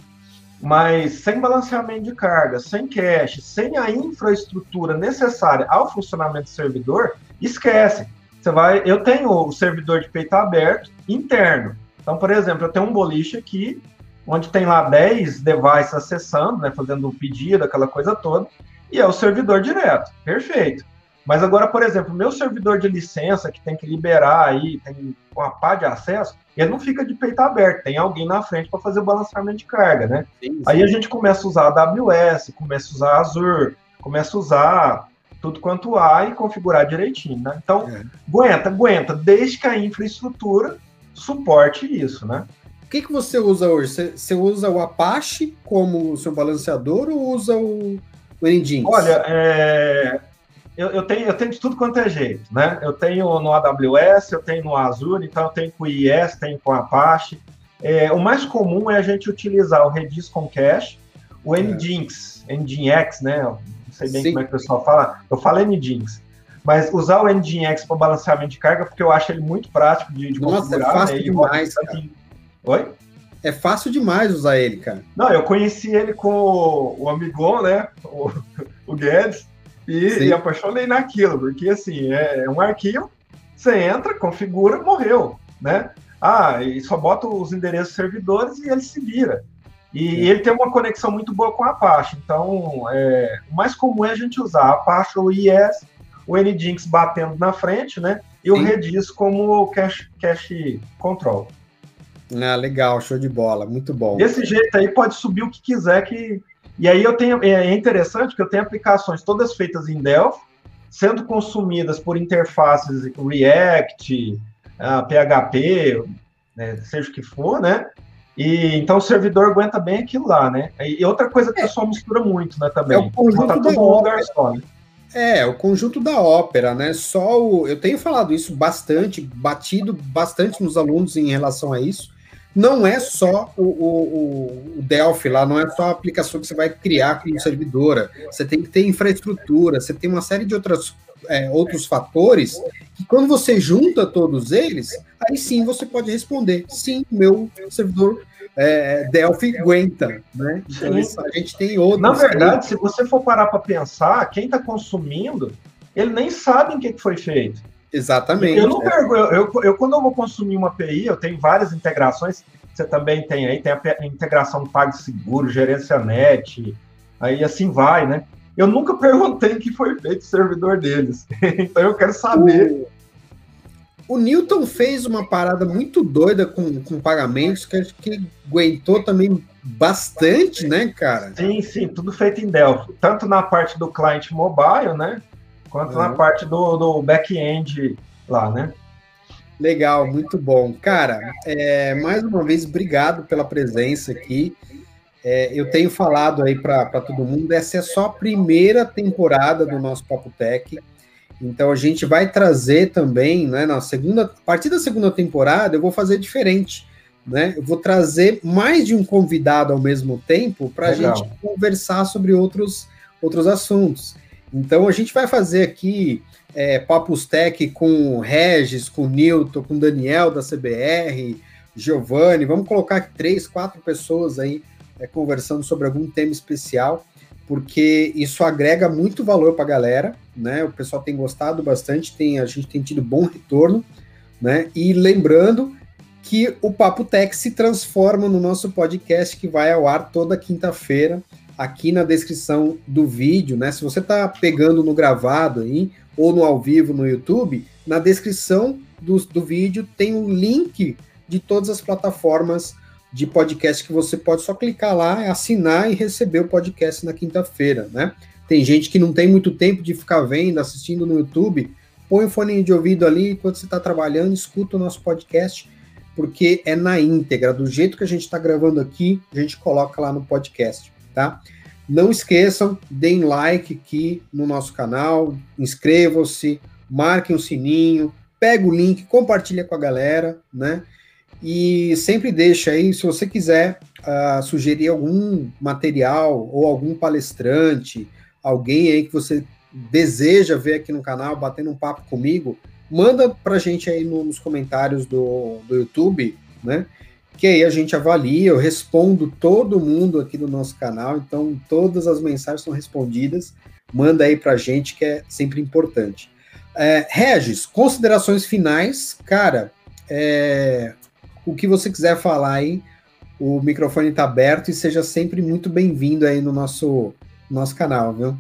Mas sem balanceamento de carga, sem cache, sem a infraestrutura necessária ao funcionamento do servidor, esquece. Você vai, eu tenho o servidor de peito aberto interno. Então, por exemplo, eu tenho um boliche aqui, onde tem lá 10 devices acessando, né, fazendo o pedido, aquela coisa toda, e é o servidor direto. Perfeito. Mas agora, por exemplo, meu servidor de licença, que tem que liberar aí, tem uma pá de acesso, ele não fica de peito aberto, tem alguém na frente para fazer o balanceamento de carga, né? Sim, sim. Aí a gente começa a usar a AWS, começa a usar Azure, começa a usar tudo quanto há e configurar direitinho, né? Então, é. aguenta, aguenta, desde que a infraestrutura suporte isso, né? O que, que você usa hoje? Você, você usa o Apache como seu balanceador ou usa o, o Nginx? Olha, é, eu, eu, tenho, eu tenho de tudo quanto é jeito, né? Eu tenho no AWS, eu tenho no Azure, então eu tenho com o IIS, tenho com Apache. É, o mais comum é a gente utilizar o Redis com Cache, o é. Nginx, Nginx, né? Não sei bem Sim. como é que o pessoal fala. Eu falo Nginx. Mas usar o Nginx para balanceamento de carga, porque eu acho ele muito prático de, de Nossa, é configurar. É fácil né? demais. Oi? É fácil demais usar ele, cara. Não, eu conheci ele com o, o Amigon, né? O, o Guedes. E, e apaixonei naquilo, porque assim, é, é um arquivo, você entra, configura, morreu, né? Ah, e só bota os endereços servidores e ele se vira. E é. ele tem uma conexão muito boa com a Apache. Então, é, o mais comum é a gente usar a Apache ou IS, o Nginx batendo na frente, né? E Sim. o Redis como cache, cache control. Ah, legal, show de bola, muito bom. Desse jeito aí pode subir o que quiser que e aí eu tenho, é interessante que eu tenho aplicações todas feitas em Delphi, sendo consumidas por interfaces React, uh, ah, PHP, né, seja o que for, né? E então o servidor aguenta bem aquilo lá, né? E outra coisa que o pessoal mistura muito, né, também. É o conjunto tá da ópera. Só, né? É, o conjunto da ópera, né? Só o, eu tenho falado isso bastante, batido bastante nos alunos em relação a isso não é só o, o, o, Delphi lá, não é só a aplicação que você vai criar como servidora. Você tem que ter infraestrutura, você tem uma série de outras, é, outros fatores que quando você junta todos eles, aí sim você pode responder, sim, meu servidor é, Delphi aguenta, né? Então a gente tem outros. Na verdade, se você for parar para pensar, quem está consumindo, ele nem sabe em que, que foi feito. Exatamente. Eu não é. eu, eu, eu, quando eu vou consumir uma API, eu tenho várias integrações, você também tem aí, tem a integração PagSeguro, gerência net, aí assim vai, né? Eu nunca perguntei o que foi feito o servidor deles. então eu quero saber. O, o Newton fez uma parada muito doida com, com pagamentos que acho que aguentou também bastante, né, cara? Sim, sim, tudo feito em Delphi. Tanto na parte do cliente mobile, né? Quanto uhum. na parte do, do back-end lá, né? Legal, muito bom. Cara, é, mais uma vez, obrigado pela presença aqui. É, eu tenho falado aí para todo mundo, essa é só a primeira temporada do nosso Papo Tech. Então a gente vai trazer também, né, na segunda, a partir da segunda temporada, eu vou fazer diferente, né? Eu vou trazer mais de um convidado ao mesmo tempo para a gente conversar sobre outros, outros assuntos. Então a gente vai fazer aqui é, Papos Tech com Regis, com Newton, com Daniel da CBR, Giovanni. Vamos colocar três, quatro pessoas aí é, conversando sobre algum tema especial, porque isso agrega muito valor para a galera, né? O pessoal tem gostado bastante, tem, a gente tem tido bom retorno, né? E lembrando que o Papo Tech se transforma no nosso podcast que vai ao ar toda quinta-feira aqui na descrição do vídeo, né? Se você está pegando no gravado aí, ou no ao vivo no YouTube, na descrição do, do vídeo tem um link de todas as plataformas de podcast que você pode só clicar lá, assinar e receber o podcast na quinta-feira, né? Tem gente que não tem muito tempo de ficar vendo, assistindo no YouTube, põe o fone de ouvido ali enquanto você está trabalhando, escuta o nosso podcast, porque é na íntegra, do jeito que a gente está gravando aqui, a gente coloca lá no podcast tá? Não esqueçam, deem like aqui no nosso canal, inscrevam-se, marquem o sininho, pega o link, compartilha com a galera, né? E sempre deixa aí, se você quiser uh, sugerir algum material ou algum palestrante, alguém aí que você deseja ver aqui no canal, batendo um papo comigo, manda pra gente aí no, nos comentários do, do YouTube, né? Que aí a gente avalia, eu respondo todo mundo aqui do nosso canal, então todas as mensagens são respondidas, manda aí pra gente que é sempre importante. É, Regis, considerações finais, cara, é, o que você quiser falar aí, o microfone está aberto e seja sempre muito bem-vindo aí no nosso, nosso canal, viu?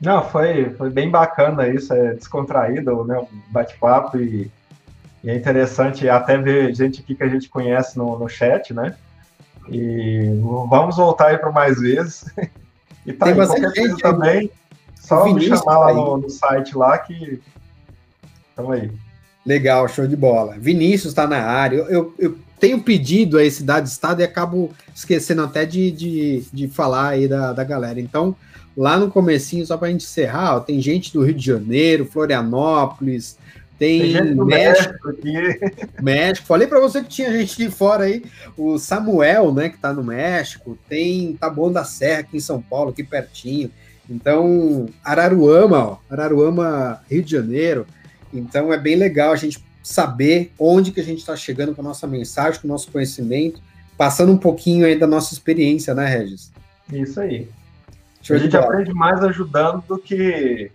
Não, foi, foi bem bacana isso, é descontraído, né, bate-papo e, e, é interessante até ver gente aqui que a gente conhece no, no chat, né, e vamos voltar aí para mais vezes. E tá Tem aí, qualquer coisa também, só me chamar lá tá no, no, site lá que estamos aí. Legal, show de bola. Vinícius está na área. Eu, eu, eu, tenho pedido aí Cidade Estado e acabo esquecendo até de, de, de falar aí da, da galera. Então, lá no comecinho, só para a gente encerrar, ó, tem gente do Rio de Janeiro, Florianópolis, tem, México, México, México. Falei para você que tinha gente de fora aí, o Samuel, né, que está no México, tem Taboão da Serra aqui em São Paulo, aqui pertinho. Então, Araruama, ó, Araruama, Rio de Janeiro. Então é bem legal a gente saber onde que a gente está chegando com a nossa mensagem, com o nosso conhecimento, passando um pouquinho aí da nossa experiência, né, Regis? Isso aí. A gente aprende mais ajudando do que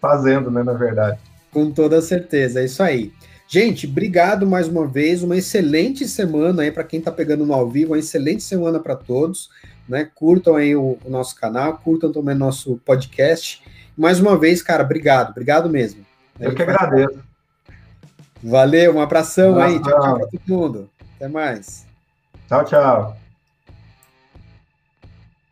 fazendo, né, na verdade. Com toda certeza, é isso aí. Gente, obrigado mais uma vez, uma excelente semana aí para quem está pegando no ao vivo, uma excelente semana para todos, né? Curtam aí o, o, nosso canal, curtam também nosso podcast. Mais uma vez, cara, obrigado, obrigado mesmo. Eu que agradeço. Valeu, um abração aí. Tchau, tchau para todo mundo. Até mais. Tchau, tchau.